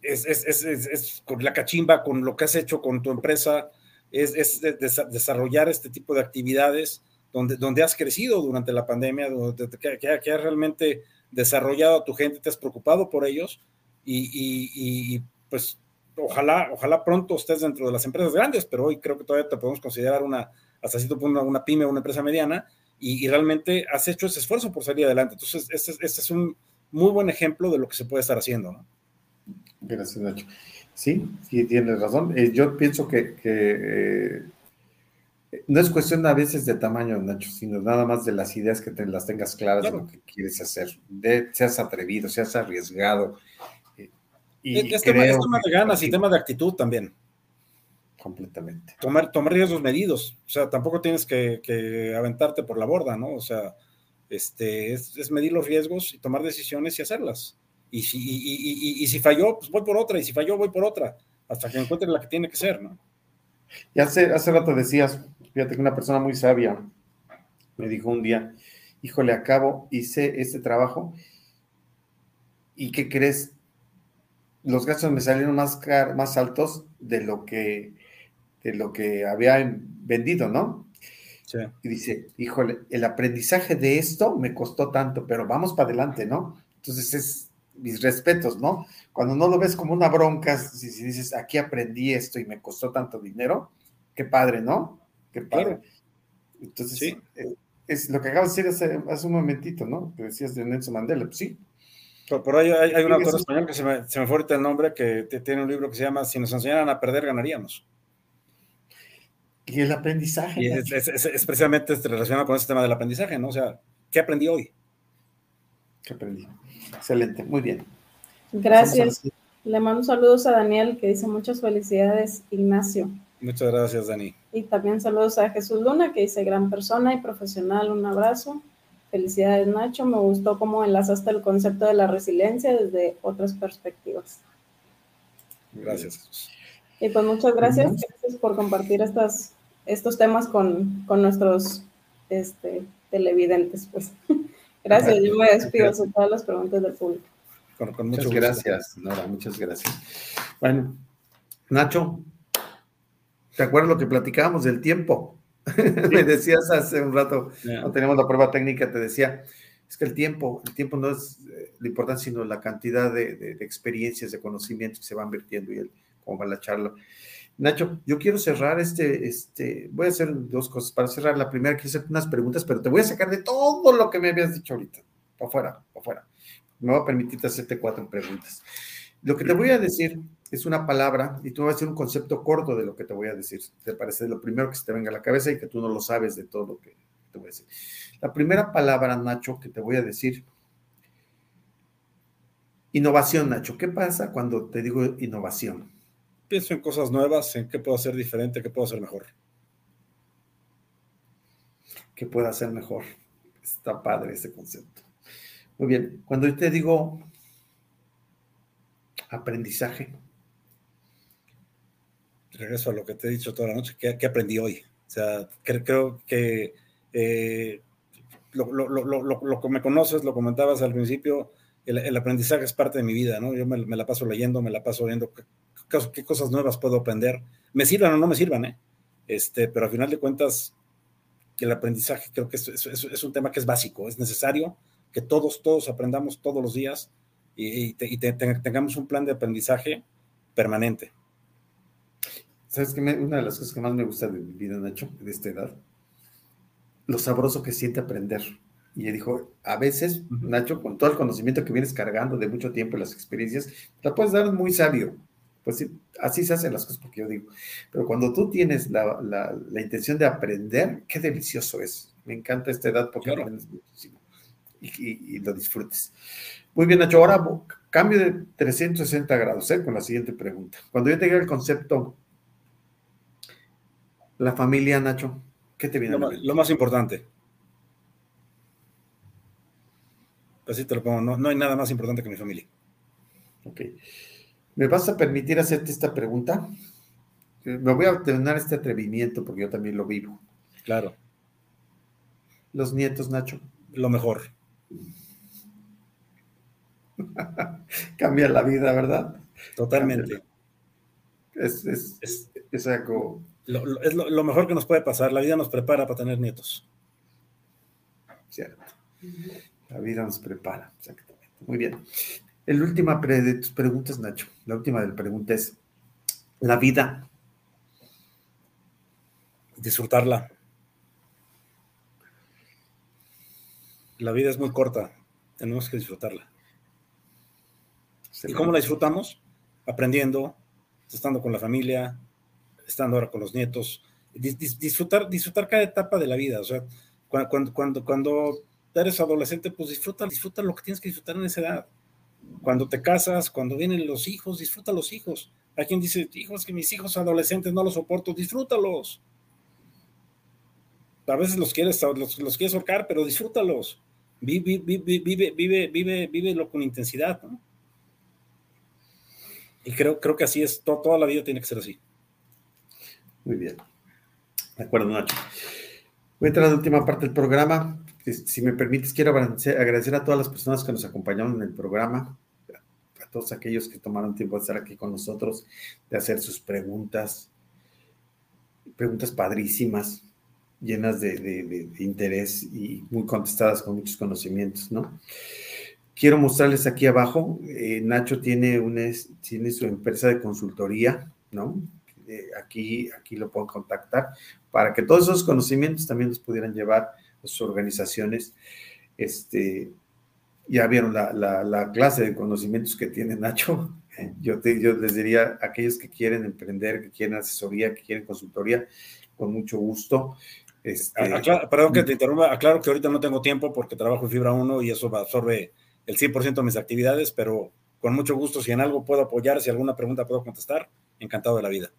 es, con la cachimba, con lo que has hecho con tu empresa, es, desarrollar este tipo de actividades donde, donde has crecido durante la pandemia, donde, que, has realmente desarrollado a tu gente, te has preocupado por ellos y, pues ojalá, ojalá pronto estés dentro de las empresas grandes, pero hoy creo que todavía te podemos considerar una, hasta cierto punto, una, una pyme, una empresa mediana, y, realmente has hecho ese esfuerzo por salir adelante. Entonces, este, este, es un muy buen ejemplo de lo que se puede estar haciendo. ¿no? Gracias, Nacho. Sí, sí, tienes razón. Eh, yo pienso que, eh, no es cuestión a veces de tamaño, Nacho, sino nada más de las ideas que te, las tengas claras de lo que quieres hacer. De, seas atrevido, seas arriesgado. Y es, tema, de ganas y tema de actitud también completamente. Tomar, tomar riesgos medidos, o sea, tampoco tienes que, aventarte por la borda, ¿no? O sea, este, es, medir los riesgos y tomar decisiones y hacerlas. Y si, y, si falló, pues voy por otra, y si falló, voy por otra, hasta que encuentre la que tiene que ser, ¿no? Y hace, hace rato decías, fíjate que una persona muy sabia me dijo un día, híjole, acabo, hice este trabajo, ¿y qué crees? Los gastos me salieron más, más altos de lo que de lo que había vendido, ¿no? Sí. Y dice, híjole, el aprendizaje de esto me costó tanto, pero vamos para adelante, ¿no? Entonces es mis respetos, ¿no? Cuando no lo ves como una bronca, si, dices, aquí aprendí esto y me costó tanto dinero, qué padre, ¿no? Qué padre. Entonces, sí. Eh, es lo que acabas de decir hace, un momentito, ¿no? Que decías de Nelson Mandela, pues sí. Por, ahí hay, un autor español que se me, se me fue ahorita el nombre, que tiene un libro que se llama Si nos enseñaran a perder, ganaríamos. Y el aprendizaje. Y es, precisamente relacionado con ese tema del aprendizaje, ¿no? O sea, ¿qué aprendí hoy? ¿Qué aprendí? Excelente, muy bien. Gracias. Le mando saludos a Daniel que dice muchas felicidades, Ignacio. Muchas gracias, Dani. Y también saludos a Jesús Luna que dice gran persona y profesional, un abrazo. Felicidades, Nacho. Me gustó cómo enlazaste el concepto de la resiliencia desde otras perspectivas. Gracias. Y pues muchas gracias, gracias por compartir estas, estos temas con, nuestros este, televidentes. Pues. Gracias, yo me despido de todas las preguntas del público. Con, muchas. Con, con. Con, con. Con, con gracias. Nora, muchas gracias. Bueno, Nacho, ¿Te acuerdas lo que platicábamos del tiempo? Me decías hace un rato, no teníamos la prueba técnica, te decía, es que el tiempo, el tiempo no es eh, lo importante, sino la cantidad de, experiencias, de conocimientos que se van vertiendo y el, cómo va la charla. Nacho, yo quiero cerrar este, este, voy a hacer dos cosas. Para cerrar, la primera, quiero hacer unas preguntas, pero te voy a sacar de todo lo que me habías dicho ahorita, para afuera, para afuera. Me va a permitir hacerte cuatro preguntas. Lo que te voy a decir es una palabra y tú vas a decir un concepto corto de lo que te voy a decir. Te parece lo primero que se te venga a la cabeza y que tú no lo sabes de todo lo que te voy a decir. La primera palabra, Nacho, que te voy a decir, innovación, Nacho. ¿Qué pasa cuando te digo innovación? Pienso en cosas nuevas, en qué puedo hacer diferente, qué puedo hacer mejor. ¿Qué puedo hacer mejor? Está padre ese concepto. Muy bien, cuando yo te digo aprendizaje. Regreso a lo que te he dicho toda la noche, ¿qué, aprendí hoy? O sea, creo, que eh, lo, que me conoces, lo comentabas al principio, el, aprendizaje es parte de mi vida, ¿no? Yo me, la paso leyendo, me la paso viendo qué, cosas nuevas puedo aprender, me sirvan o no me sirvan, ¿eh? Este, pero al final de cuentas, el aprendizaje creo que es, es, un tema que es básico, es necesario que todos, todos aprendamos todos los días y, tengamos un plan de aprendizaje permanente. ¿Sabes qué? Una de las cosas que más me gusta de mi vida, Nacho, de esta edad, lo sabroso que siente aprender. Y él dijo, a veces, Nacho, con todo el conocimiento que vienes cargando de mucho tiempo y las experiencias, la puedes dar muy sabio. Pues sí, así se hacen las cosas porque yo digo. Pero cuando tú tienes la, la, intención de aprender, qué delicioso es. Me encanta esta edad porque aprendes muchísimo y, y, lo disfrutes. Muy bien, Nacho. Ahora cambio de 360 grados ¿eh? con la siguiente pregunta. Cuando yo te diga el concepto, la familia, Nacho, ¿qué te viene lo, a Lo más importante. Así te lo pongo. No, no hay nada más importante que mi familia. Ok. ¿Me vas a permitir hacerte esta pregunta? Me voy a tener este atrevimiento porque yo también lo vivo. Claro. Los nietos, Nacho. Lo mejor. Cambia la vida, ¿verdad? Totalmente. Es, es, algo... Lo, es lo, mejor que nos puede pasar. La vida nos prepara para tener nietos. Cierto. La vida nos prepara, exactamente. Muy bien. La última de tus preguntas, Nacho. La última de la pregunta es, la vida. Disfrutarla. La vida es muy corta, tenemos que disfrutarla. ¿Y cómo la disfrutamos? Aprendiendo, estando con la familia, estando ahora con los nietos, disfrutar, disfrutar cada etapa de la vida. O sea, cuando, cuando, cuando eres adolescente, pues disfruta, disfruta lo que tienes que disfrutar en esa edad. Cuando te casas, cuando vienen los hijos, disfruta los hijos. Hay quien dice, hijos, que mis hijos adolescentes no los soporto, disfrútalos. A veces los quieres, los, los quieres ahorcar, pero disfrútalos vive, vive, vive, vive, vive, con intensidad, ¿no? Y creo, creo que así es, toda la vida tiene que ser así. Muy bien. De acuerdo, Nacho. Voy a entrar a la última parte del programa. Si me permites, quiero agradecer a todas las personas que nos acompañaron en el programa, a todos aquellos que tomaron tiempo de estar aquí con nosotros, de hacer sus preguntas, preguntas padrísimas llenas de, interés y muy contestadas con muchos conocimientos, ¿no? Quiero mostrarles aquí abajo, eh, Nacho tiene, una, tiene su empresa de consultoría, ¿no? Eh, aquí, aquí lo puedo contactar para que todos esos conocimientos también los pudieran llevar a sus organizaciones. Este, ya vieron la, la, clase de conocimientos que tiene Nacho. Yo, te, yo les diría a aquellos que quieren emprender, que quieren asesoría, que quieren consultoría, con mucho gusto. Este, perdón que te interrumpa, aclaro que ahorita no tengo tiempo porque trabajo en Fibra 1 y eso absorbe el 100% de mis actividades, pero con mucho gusto, si en algo puedo apoyar, si alguna pregunta puedo contestar, encantado de la vida.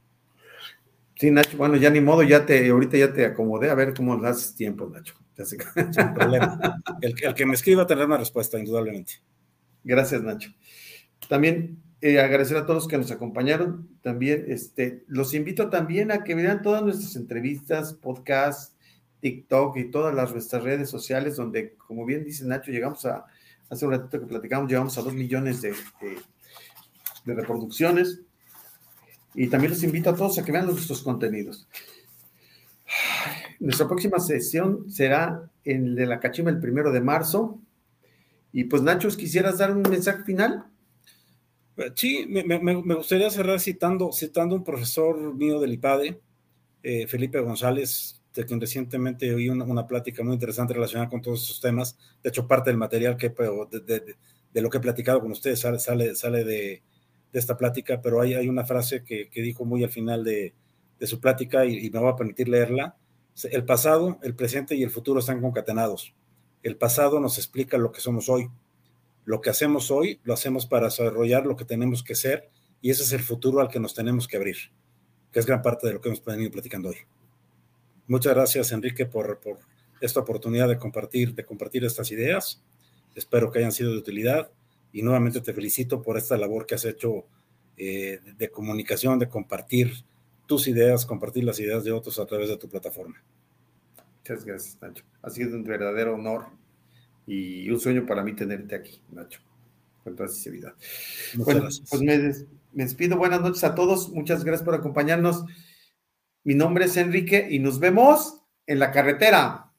Sí, Nacho, bueno, ya ni modo, ya te, ahorita ya te acomodé, a ver cómo le haces tiempo, Nacho. Sin problema. El, el, que me escriba tendrá una respuesta, indudablemente. Gracias, Nacho. También eh, agradecer a todos que nos acompañaron. También este, los invito también a que vean todas nuestras entrevistas, podcasts, TikTok y todas las nuestras redes sociales, donde, como bien dice Nacho, llegamos a, hace un ratito que platicamos, llegamos a dos millones de, de, reproducciones. Y también los invito a todos a que vean nuestros contenidos. Nuestra próxima sesión será el de la Cachima el primero de marzo. Y pues, Nacho, ¿quisieras dar un mensaje final? Sí, me, gustaría cerrar citando, citando un profesor mío del IPADE, eh, Felipe González, de quien recientemente oí una, plática muy interesante relacionada con todos estos temas. De hecho, parte del material que de, de, lo que he platicado con ustedes sale, sale, sale de, esta plática, pero hay, hay una frase que, que, dijo muy al final de, su plática y, me va a permitir leerla. El pasado, el presente y el futuro están concatenados. El pasado nos explica lo que somos hoy. Lo que hacemos hoy lo hacemos para desarrollar lo que tenemos que ser y ese es el futuro al que nos tenemos que abrir, que es gran parte de lo que hemos venido platicando hoy. Muchas gracias, Enrique, por, esta oportunidad de compartir, de compartir estas ideas. Espero que hayan sido de utilidad y nuevamente te felicito por esta labor que has hecho eh, de comunicación, de compartir tus ideas, compartir las ideas de otros a través de tu plataforma. Muchas gracias, Nacho. Ha sido un verdadero honor y un sueño para mí tenerte aquí, Nacho, con toda sinceridad. bueno, pues me, me despido. Buenas noches a todos. Muchas gracias por acompañarnos. Mi nombre es Enrique y nos vemos en la carretera.